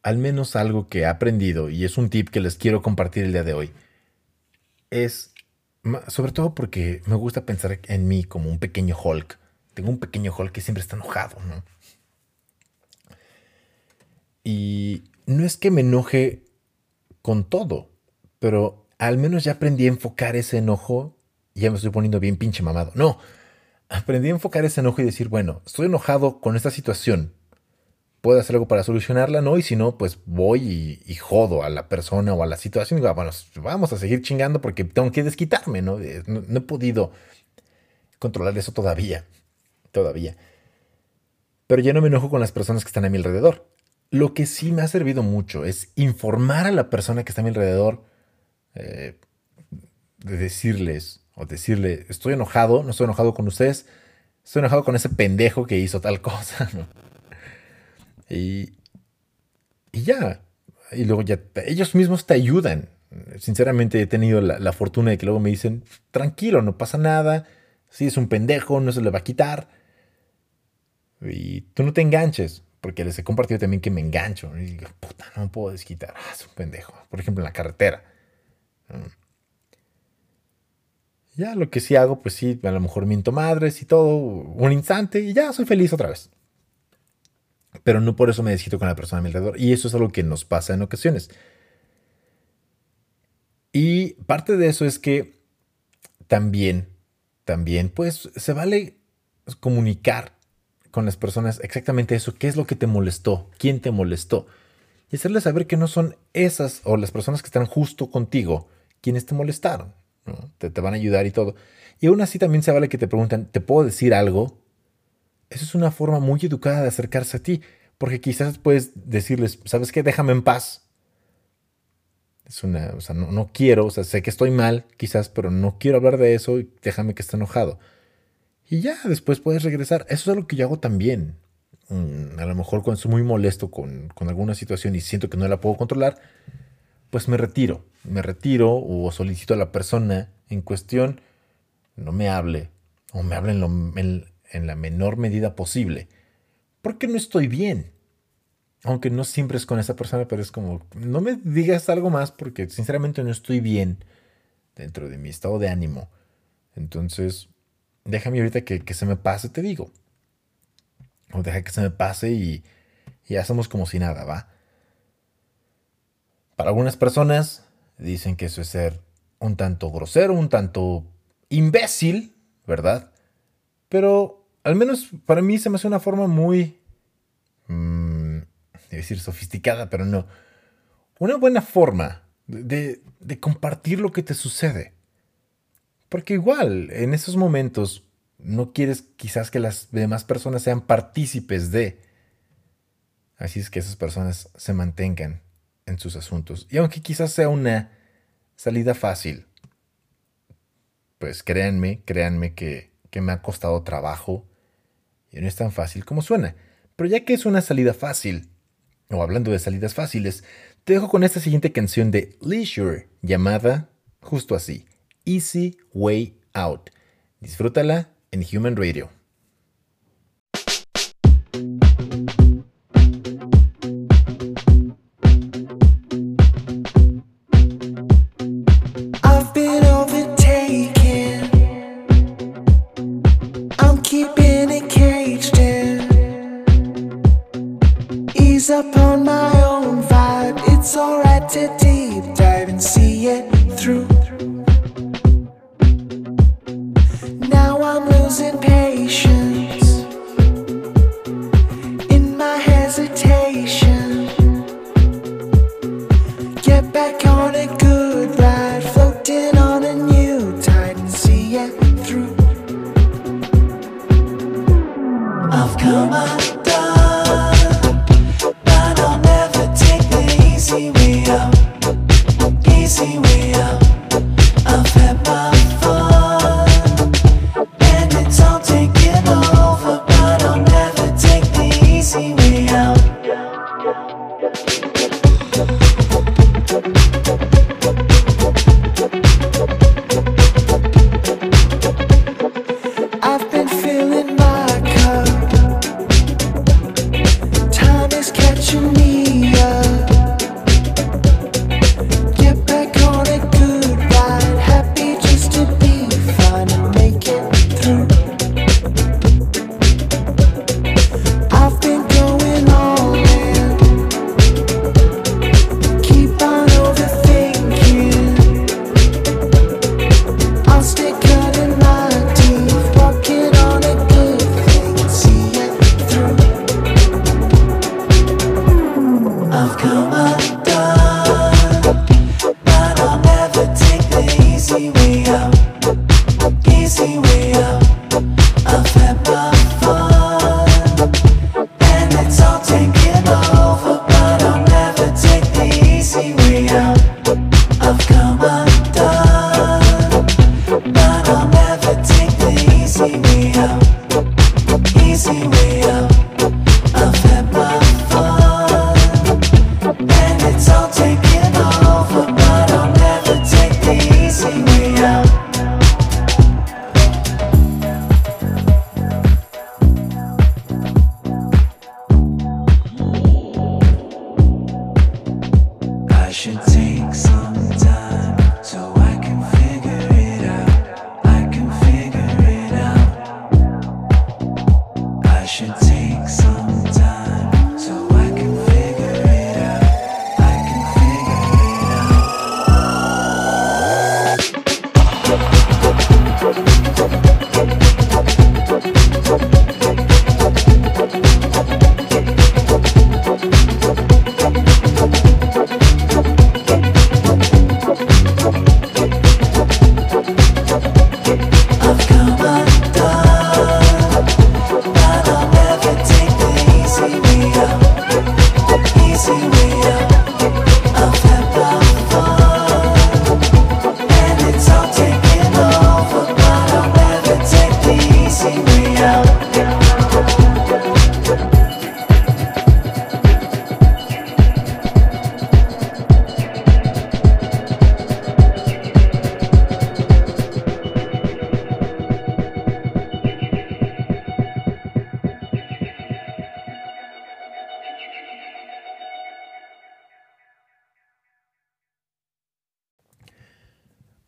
al menos algo que he aprendido, y es un tip que les quiero compartir el día de hoy, es sobre todo porque me gusta pensar en mí como un pequeño Hulk. Tengo un pequeño Hulk que siempre está enojado, ¿no? Y no es que me enoje con todo, pero al menos ya aprendí a enfocar ese enojo. Ya me estoy poniendo bien pinche mamado. No, aprendí a enfocar ese enojo y decir, bueno, estoy enojado con esta situación puedo hacer algo para solucionarla, ¿no? Y si no, pues voy y, jodo a la persona o a la situación y digo, ah, bueno, vamos a seguir chingando porque tengo que desquitarme, ¿no? Eh, no, no he podido controlar eso todavía, todavía. Pero ya no me enojo con las personas que están a mi alrededor. Lo que sí me ha servido mucho es informar a la persona que está a mi alrededor, eh, de decirles, o decirle, estoy enojado, no estoy enojado con ustedes, estoy enojado con ese pendejo que hizo tal cosa. Y, y ya. Y luego ya ellos mismos te ayudan. Sinceramente he tenido la, fortuna de que luego me dicen, tranquilo, no pasa nada. Si es un pendejo, no se le va a quitar. Y tú no te enganches. Porque les he compartido también que me engancho. Y digo, puta, no me puedo desquitar. Ah, es un pendejo. Por ejemplo, en la carretera. Ya lo que sí hago, pues sí, a lo mejor miento madres y todo, un instante y ya soy feliz otra vez pero no por eso me desquito con la persona a mi alrededor. Y eso es algo que nos pasa en ocasiones. Y parte de eso es que también, también, pues se vale comunicar con las personas exactamente eso, qué es lo que te molestó, quién te molestó. Y hacerles saber que no son esas o las personas que están justo contigo quienes te molestaron. Te, te van a ayudar y todo. Y aún así también se vale que te preguntan, ¿te puedo decir algo? Eso es una forma muy educada de acercarse a ti, porque quizás puedes decirles, ¿sabes qué? Déjame en paz. Es una, o sea, no, quiero, o sea, sé que estoy mal, quizás, pero no quiero hablar de eso y déjame que esté enojado. Y ya, después puedes regresar. Eso es algo que yo hago también. Mm, a lo mejor cuando estoy muy molesto con, con alguna situación y siento que no la puedo controlar, pues me retiro. Me retiro o solicito a la persona en cuestión no me hable o me hable en, la menor medida posible. Porque no estoy bien. Aunque no siempre es con esa persona, pero es como, no me digas algo más porque sinceramente no estoy bien dentro de mi estado de ánimo. Entonces, déjame ahorita que, se me pase, te digo. O deja que se me pase y, y hacemos como si nada, ¿va? Para algunas personas dicen que eso es ser un tanto grosero, un tanto imbécil, ¿verdad? Pero al menos para mí se me hace una forma muy... Mmm, decir sofisticada, pero no. Una buena forma de, de compartir lo que te sucede. Porque igual, en esos momentos, no quieres quizás que las demás personas sean partícipes de. Así es que esas personas se mantengan en sus asuntos. Y aunque quizás sea una salida fácil, pues créanme, créanme que, que me ha costado trabajo y no es tan fácil como suena. Pero ya que es una salida fácil, o hablando de salidas fáciles, te dejo con esta siguiente canción de Leisure llamada justo así. Easy Way Out. Disfrútala en Human Radio.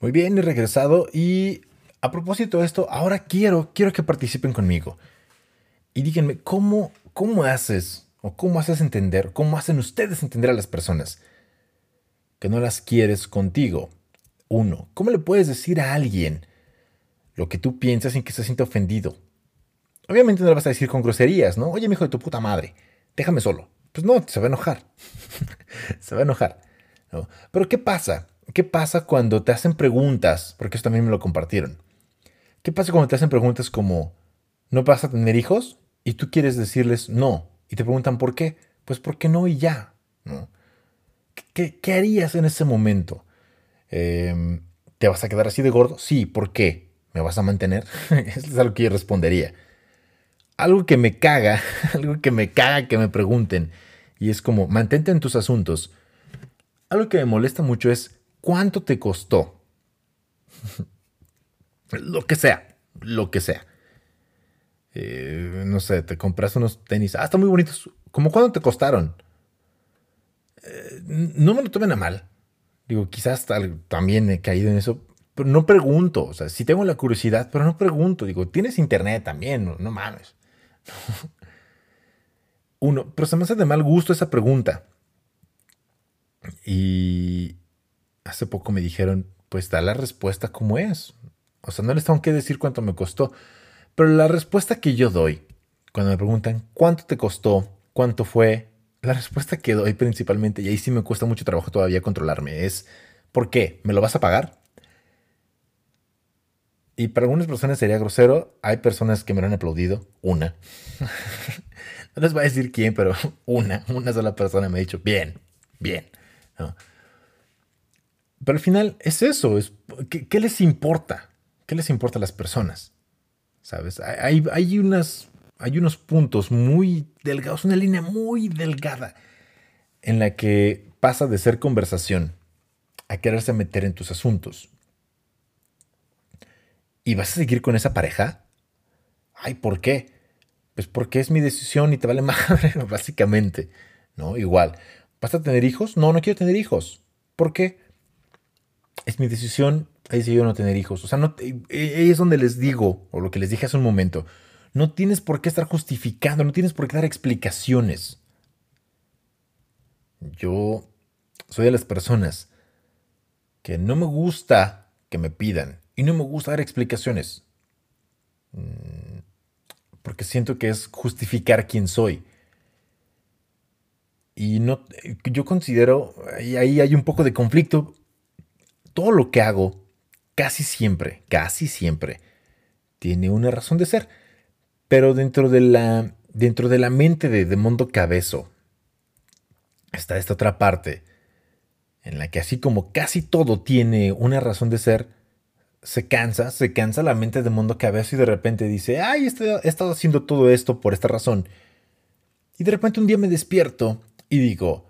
Muy bien, he regresado y a propósito de esto, ahora quiero, quiero que participen conmigo. Y díganme, ¿cómo, cómo haces o cómo haces entender, cómo hacen ustedes entender a las personas que no las quieres contigo? Uno, ¿cómo le puedes decir a alguien lo que tú piensas sin que se sienta ofendido? Obviamente no le vas a decir con groserías, ¿no? Oye, hijo de tu puta madre, déjame solo. Pues no, se va a enojar. se va a enojar. Pero ¿qué pasa? ¿Qué pasa cuando te hacen preguntas? Porque eso también me lo compartieron. ¿Qué pasa cuando te hacen preguntas como, ¿no vas a tener hijos? Y tú quieres decirles no. Y te preguntan por qué. Pues porque no y ya. ¿no? ¿Qué, ¿Qué, harías en ese momento? Em, ¿Te vas a quedar así de gordo? Sí, ¿por qué? ¿Me vas a mantener? Es algo que yo respondería. Algo que me caga, algo que me caga que me pregunten. Y es como, mantente en tus asuntos. Algo que me molesta mucho es, ¿Cuánto te costó? lo que sea, lo que sea. Eh, no sé, te compras unos tenis. Ah, están muy bonitos. ¿Cómo cuánto te costaron? Eh, no me lo tomen a mal. Digo, quizás también he caído en eso, pero no pregunto. O sea, sí tengo la curiosidad, pero no pregunto. Digo, tienes internet también, no, no mames. Uno, pero se me hace de mal gusto esa pregunta. Y, hace poco me dijeron, pues da la respuesta como es. O sea, no les tengo que decir cuánto me costó. Pero la respuesta que yo doy, cuando me preguntan cuánto te costó, cuánto fue, la respuesta que doy principalmente, y ahí sí me cuesta mucho trabajo todavía controlarme, es ¿por qué? ¿Me lo vas a pagar? Y para algunas personas sería grosero. Hay personas que me lo han aplaudido. Una. no les voy a decir quién, pero una. Una sola persona me ha dicho, bien, bien. Pero al final es eso, es, ¿qué, les importa? ¿Qué les importa a las personas? ¿Sabes? Hay, hay, unas, hay unos puntos muy delgados, una línea muy delgada en la que pasa de ser conversación a quererse meter en tus asuntos. ¿Y vas a seguir con esa pareja? Ay, ¿por qué? Pues porque es mi decisión y te vale madre, básicamente. ¿No? Igual. ¿Vas a tener hijos? No, no quiero tener hijos. ¿Por qué? Es mi decisión, ahí sí yo no tener hijos. O sea, no, ahí es donde les digo, o lo que les dije hace un momento, no tienes por qué estar justificando, no tienes por qué dar explicaciones. Yo soy de las personas que no me gusta que me pidan y no me gusta dar explicaciones. Mm, porque siento que es justificar quién soy. Y no, yo considero, ahí hay un poco de conflicto todo lo que hago, casi siempre, casi siempre, tiene una razón de ser. Pero dentro de la, dentro de la mente de, de Mondo Cabezo está esta otra parte en la que así como casi todo tiene una razón de ser, se cansa, se cansa la mente de Mondo Cabezo y de repente dice, ay, he estado haciendo todo esto por esta razón. Y de repente un día me despierto y digo,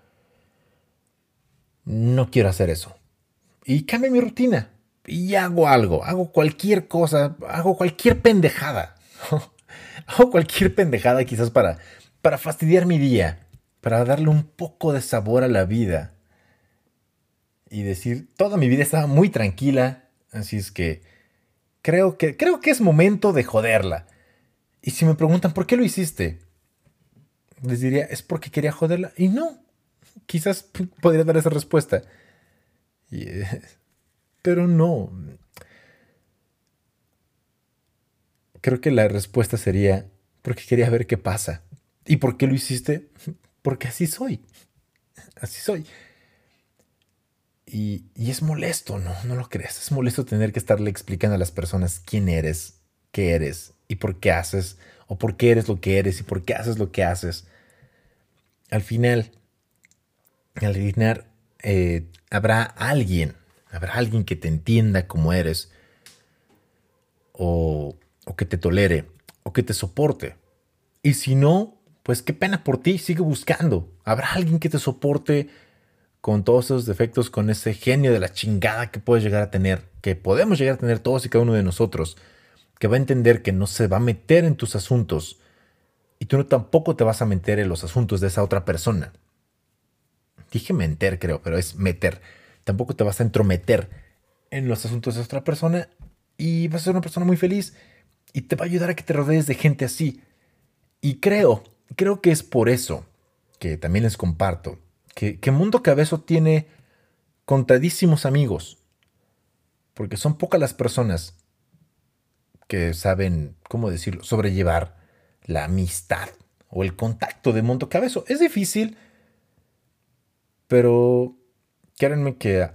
no quiero hacer eso y cambio mi rutina. Y hago algo, hago cualquier cosa, hago cualquier pendejada. hago cualquier pendejada quizás para, para fastidiar mi día, para darle un poco de sabor a la vida. Y decir, toda mi vida estaba muy tranquila, así es que creo que, creo que es momento de joderla. Y si me preguntan, ¿por qué lo hiciste? Les diría, es porque quería joderla. Y no, quizás podría dar esa respuesta. pero no. Creo que la respuesta sería porque quería ver qué pasa. ¿Y por qué lo hiciste? Porque así soy. Así soy. Y, y, es molesto, ¿no? No lo creas. Es molesto tener que estarle explicando a las personas quién eres, qué eres y por qué haces, o por qué eres lo que eres y por qué haces lo que haces. Al final, al final, eh, habrá alguien, habrá alguien que te entienda como eres, o, o que te tolere, o que te soporte. Y si no, pues qué pena por ti, sigue buscando. Habrá alguien que te soporte con todos esos defectos, con ese genio de la chingada que puedes llegar a tener, que podemos llegar a tener todos y cada uno de nosotros, que va a entender que no se va a meter en tus asuntos y tú no tampoco te vas a meter en los asuntos de esa otra persona. Dije meter, creo, pero es meter. Tampoco te vas a entrometer en los asuntos de otra persona y vas a ser una persona muy feliz y te va a ayudar a que te rodees de gente así. Y creo, creo que es por eso que también les comparto que, que Mundo Cabezo tiene contadísimos amigos, porque son pocas las personas que saben, ¿cómo decirlo?, sobrellevar la amistad o el contacto de Mundo Cabezo. Es difícil, pero créanme que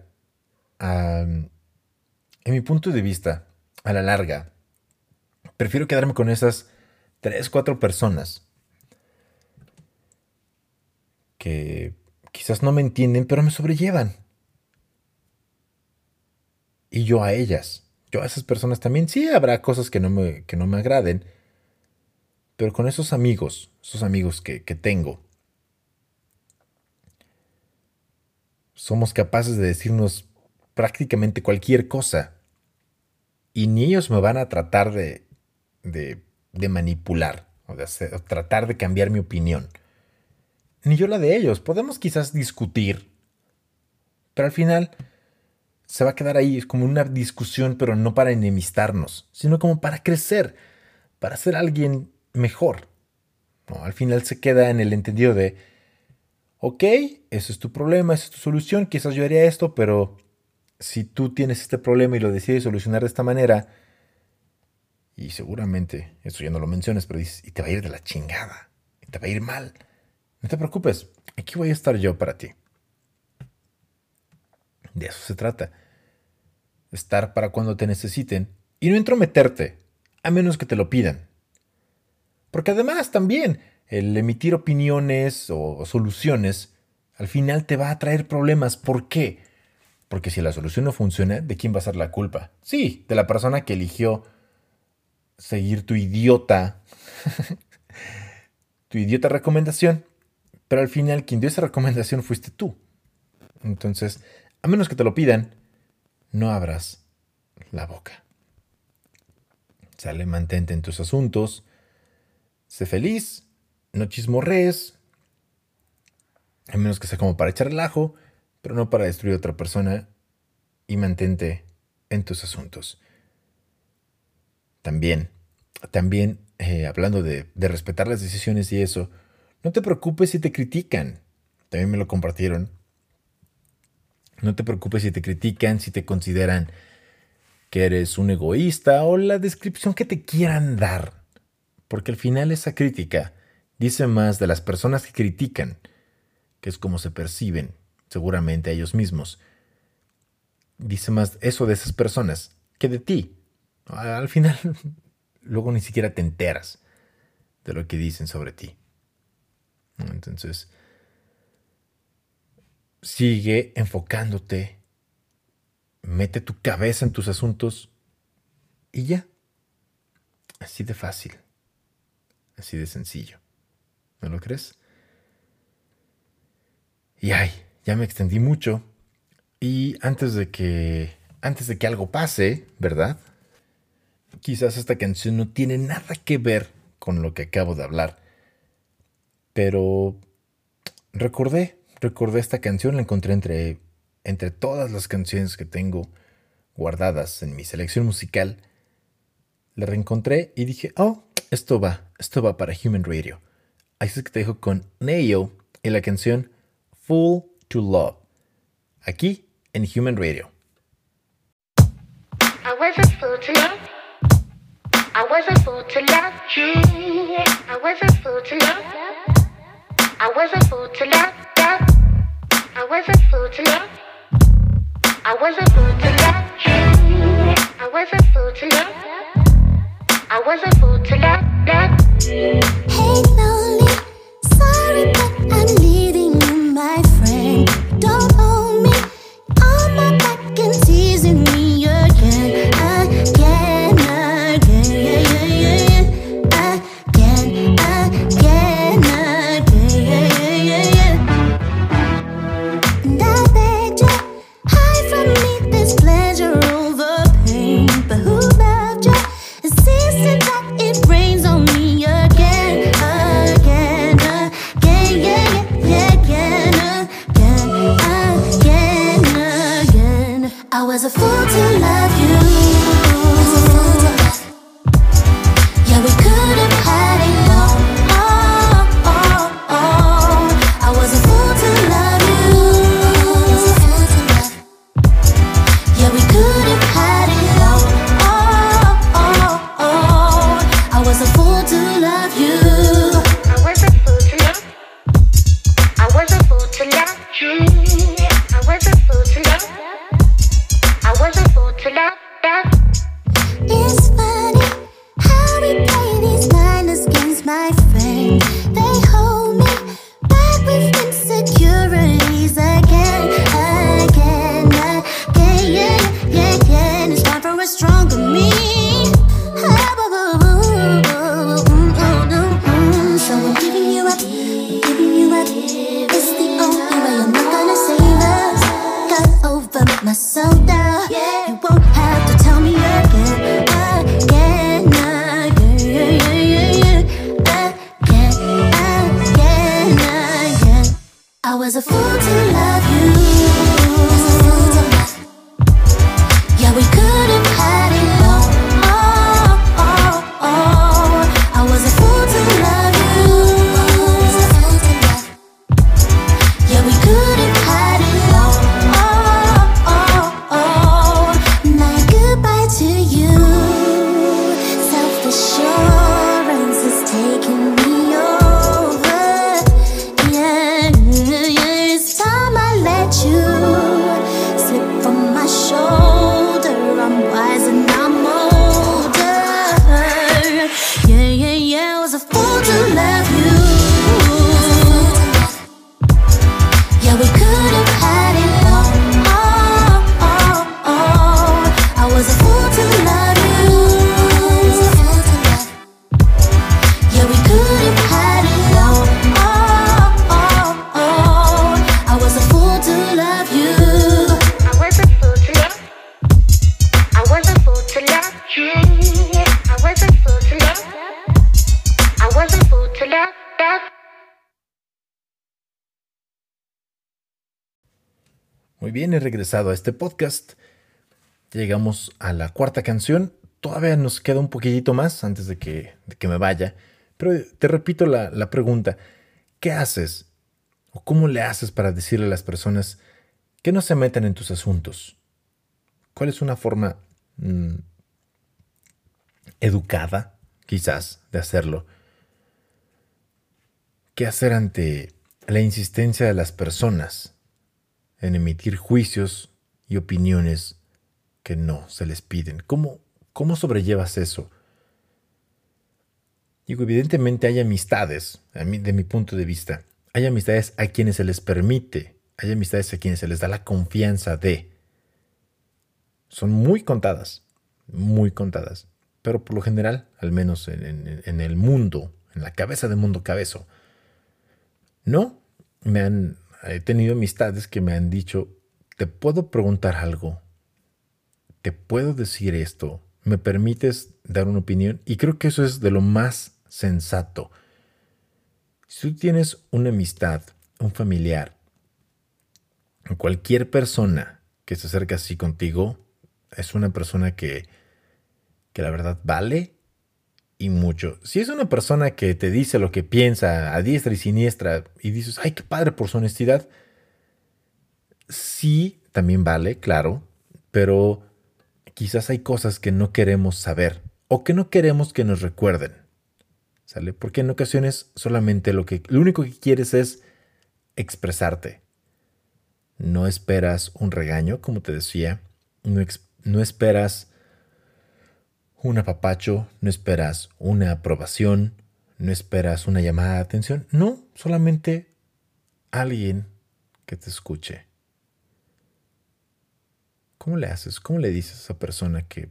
en mi punto de vista, a la larga, prefiero quedarme con esas tres, cuatro personas que quizás no me entienden, pero me sobrellevan. Y yo a ellas. Yo a esas personas también. Sí, habrá cosas que no me, que no me agraden. Pero con esos amigos, esos amigos que, que tengo, somos capaces de decirnos prácticamente cualquier cosa. Y ni ellos me van a tratar de, de, de manipular o de tratar de cambiar mi opinión. Ni yo la de ellos. Podemos quizás discutir. Pero al final se va a quedar ahí. Es como una discusión, pero no para enemistarnos, sino como para crecer, para ser alguien mejor. Al final se queda en el entendido de, ok, ese es tu problema, esa es tu solución, quizás yo haría esto, pero si tú tienes este problema y lo decides solucionar de esta manera, y seguramente, eso ya no lo mencionas, pero dices, y te va a ir de la chingada, y te va a ir mal. No te preocupes, aquí voy a estar yo para ti. De eso se trata. Estar para cuando te necesiten y no entrometerte, a menos que te lo pidan. Porque además también el emitir opiniones o soluciones al final te va a traer problemas. ¿Por qué? Porque si la solución no funciona, ¿de quién va a ser la culpa? Sí, de la persona que eligió seguir tu idiota, tu idiota recomendación. Pero al final quien dio esa recomendación fuiste tú. Entonces, a menos que te lo pidan, no abras la boca. Sale, mantente en tus asuntos. Sé feliz, no chismorrees. A menos que sea como para echar relajo, pero no para destruir a otra persona. Y mantente en tus asuntos. También, también, eh, hablando de, de respetar las decisiones y eso, no te preocupes si te critican. También me lo compartieron. No te preocupes si te critican, si te consideran que eres un egoísta o la descripción que te quieran dar. Porque al final esa crítica dice más de las personas que critican, que es como se perciben seguramente a ellos mismos. Dice más eso de esas personas que de ti. Al final, luego ni siquiera te enteras de lo que dicen sobre ti. Entonces, sigue enfocándote, mete tu cabeza en tus asuntos y ya. Así de fácil, así de sencillo. ¿No lo crees? Y ay, ya me extendí mucho. Y antes de que antes de que algo pase, ¿verdad? Quizás esta canción no tiene nada que ver con lo que acabo de hablar. Pero recordé, recordé esta canción, la encontré entre, entre todas las canciones que tengo guardadas en mi selección musical. La reencontré y dije, oh, esto va, esto va para Human Radio. Así es que te dejo con Neo y la canción Full to Love, aquí en Human Radio. I was a fool to love. I was a fool to love you. I was a fool to love. I was a fool to love, love. I was a fool to love. I was a fool to love you. I was a fool to love. I was a fool to love, love. Hey, lonely, it. A este podcast. Llegamos a la cuarta canción. Todavía nos queda un poquitito más antes de que, de que me vaya. Pero te repito la, la pregunta. ¿Qué haces? ¿O cómo le haces para decirle a las personas que no se metan en tus asuntos? ¿Cuál es una forma mm, educada, quizás, de hacerlo? ¿Qué hacer ante la insistencia de las personas? En emitir juicios y opiniones que no se les piden. ¿Cómo, cómo sobrellevas eso? Digo, evidentemente hay amistades, a de mi punto de vista, hay amistades a quienes se les permite, hay amistades a quienes se les da la confianza de. Son muy contadas, muy contadas, pero por lo general, al menos en, en- en el mundo, en la cabeza de mundo cabezo, no, me han, he tenido amistades que me han dicho, te puedo preguntar algo, te puedo decir esto, me permites dar una opinión y creo que eso es de lo más sensato. Si tú tienes una amistad, un familiar, cualquier persona que se acerca así contigo, es una persona que, que la verdad vale y mucho. Si es una persona que te dice lo que piensa a diestra y siniestra y dices, ay, qué padre por su honestidad, sí, también vale, claro, pero quizás hay cosas que no queremos saber o que no queremos que nos recuerden. ¿Sale? Porque en ocasiones solamente lo que lo único que quieres es expresarte. No esperas un regaño, como te decía, no, no esperas un apapacho, no esperas una aprobación, no esperas una llamada de atención, no, solamente alguien que te escuche. ¿Cómo le haces? ¿Cómo le dices a esa persona que,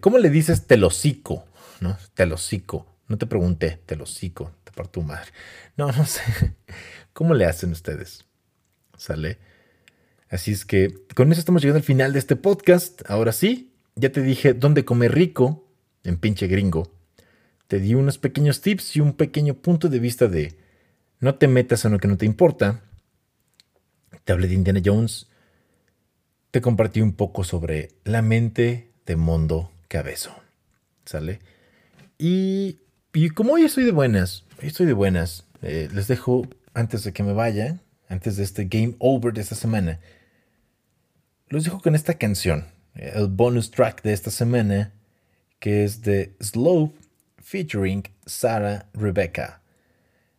¿Cómo le dices te lo cico? ¿No? Te lo cico. No te pregunté, te lo cico, te parto tu madre. No, no sé. ¿Cómo le hacen ustedes? ¿Sale? Así es que con eso estamos llegando al final de este podcast. Ahora sí, ya te dije dónde comer rico en pinche gringo. Te di unos pequeños tips y un pequeño punto de vista de no te metas en lo que no te importa. Te hablé de Indiana Jones. Te compartí un poco sobre la mente de Mondo Cabezo. ¿Sale? Y, y como hoy estoy de buenas, estoy de buenas, eh, les dejo antes de que me vaya, antes de este game over de esta semana, los dejo con esta canción, el bonus track de esta semana, que es de Slow featuring Sarah Rebecca.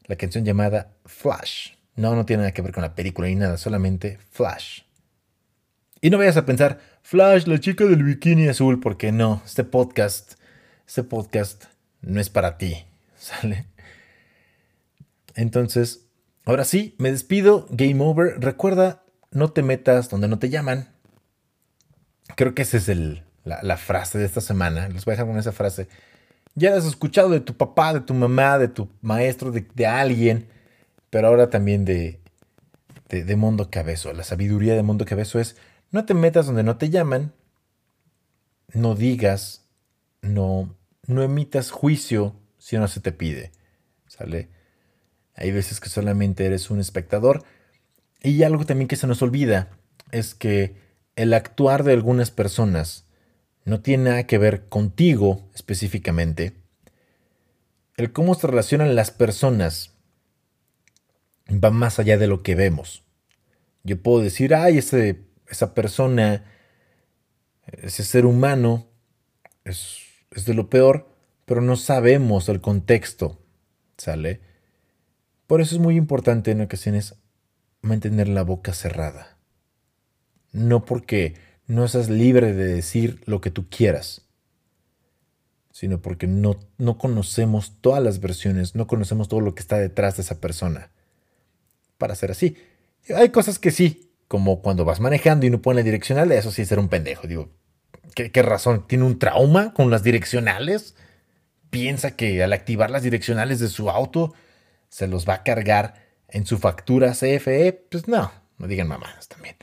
La canción llamada Flash. No, no tiene nada que ver con la película ni nada, solamente Flash. Y no vayas a pensar, Flash, la chica del bikini azul, porque no, este podcast, este podcast no es para ti, ¿sale? Entonces, ahora sí, me despido, game over. Recuerda, no te metas donde no te llaman. Creo que esa es el- la, frase de esta semana. Les voy a dejar con esa frase. Ya has escuchado de tu papá, de tu mamá, de tu maestro, de, de alguien, pero ahora también de, de, de Mundo Cabezo. La sabiduría de Mundo Cabezo es, no te metas donde no te llaman, no digas, no, no emitas juicio si no se te pide. ¿Sale? hay veces que solamente eres un espectador. Y algo también que se nos olvida es que el actuar de algunas personas no tiene nada que ver contigo específicamente. El cómo se relacionan las personas va más allá de lo que vemos. Yo puedo decir, ay, ese, esa persona, ese ser humano es, es de lo peor, pero no sabemos el contexto, ¿sale? Por eso es muy importante en ocasiones mantener la boca cerrada. No porque no seas libre de decir lo que tú quieras, sino porque no, no conocemos todas las versiones, no conocemos todo lo que está detrás de esa persona para ser así. Hay cosas que sí, como cuando vas manejando y no pones la direccional, eso sí es ser un pendejo. Digo, ¿qué, ¿qué, razón? ¿Tiene un trauma con las direccionales? ¿Piensa que al activar las direccionales de su auto se los va a cargar en su factura CFE? Pues no, no digan mamadas también.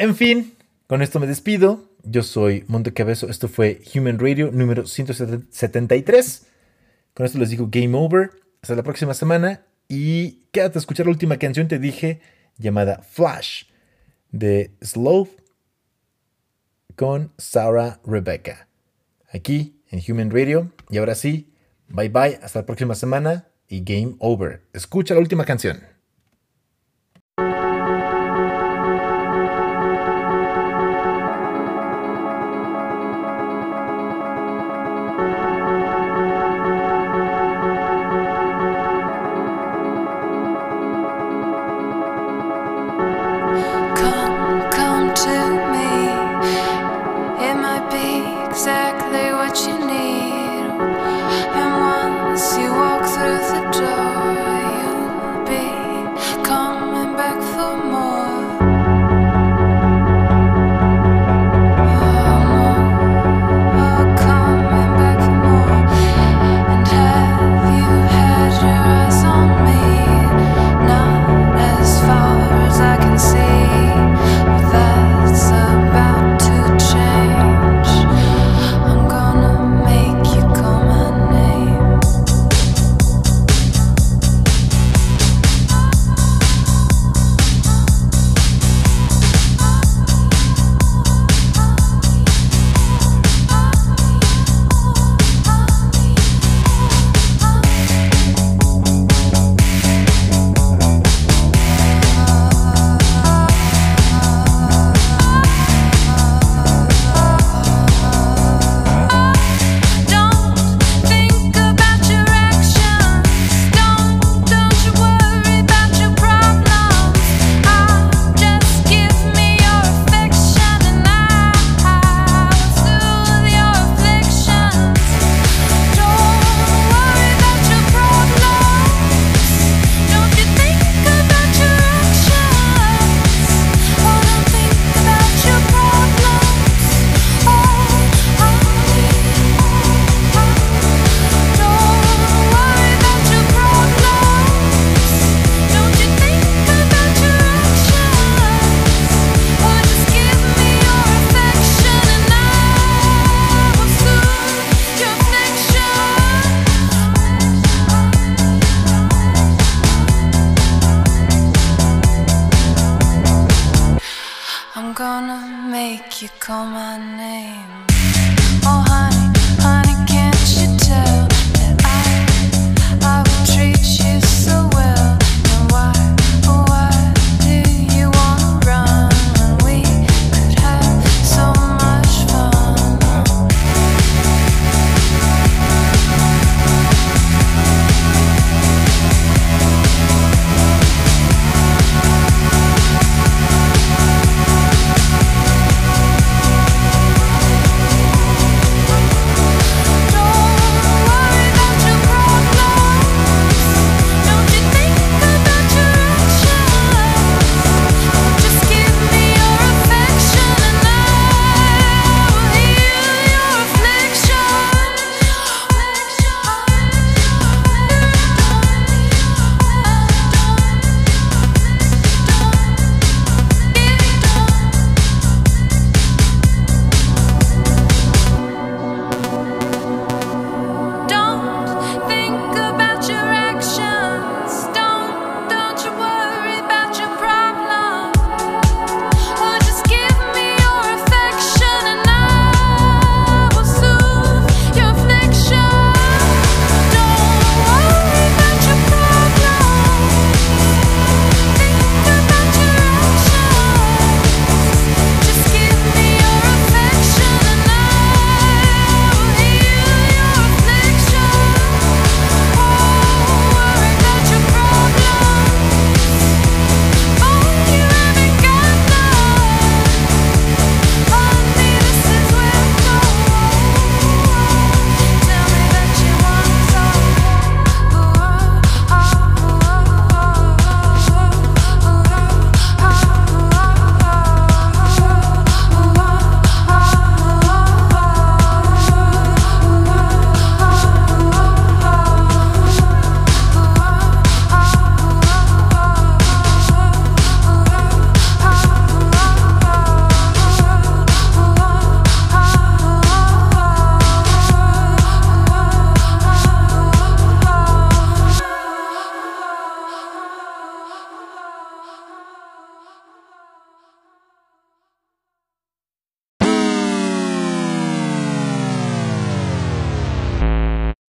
En fin, con esto me despido. Yo soy Monte Cabezo. Esto fue Human Radio número 173. Con esto les digo game over. Hasta la próxima semana y quédate a escuchar la última canción, te dije, llamada Flash, de Slow con Sarah Rebecca. Aquí en Human Radio. Y ahora sí, bye bye, hasta la próxima semana y game over. Escucha la última canción. What you need.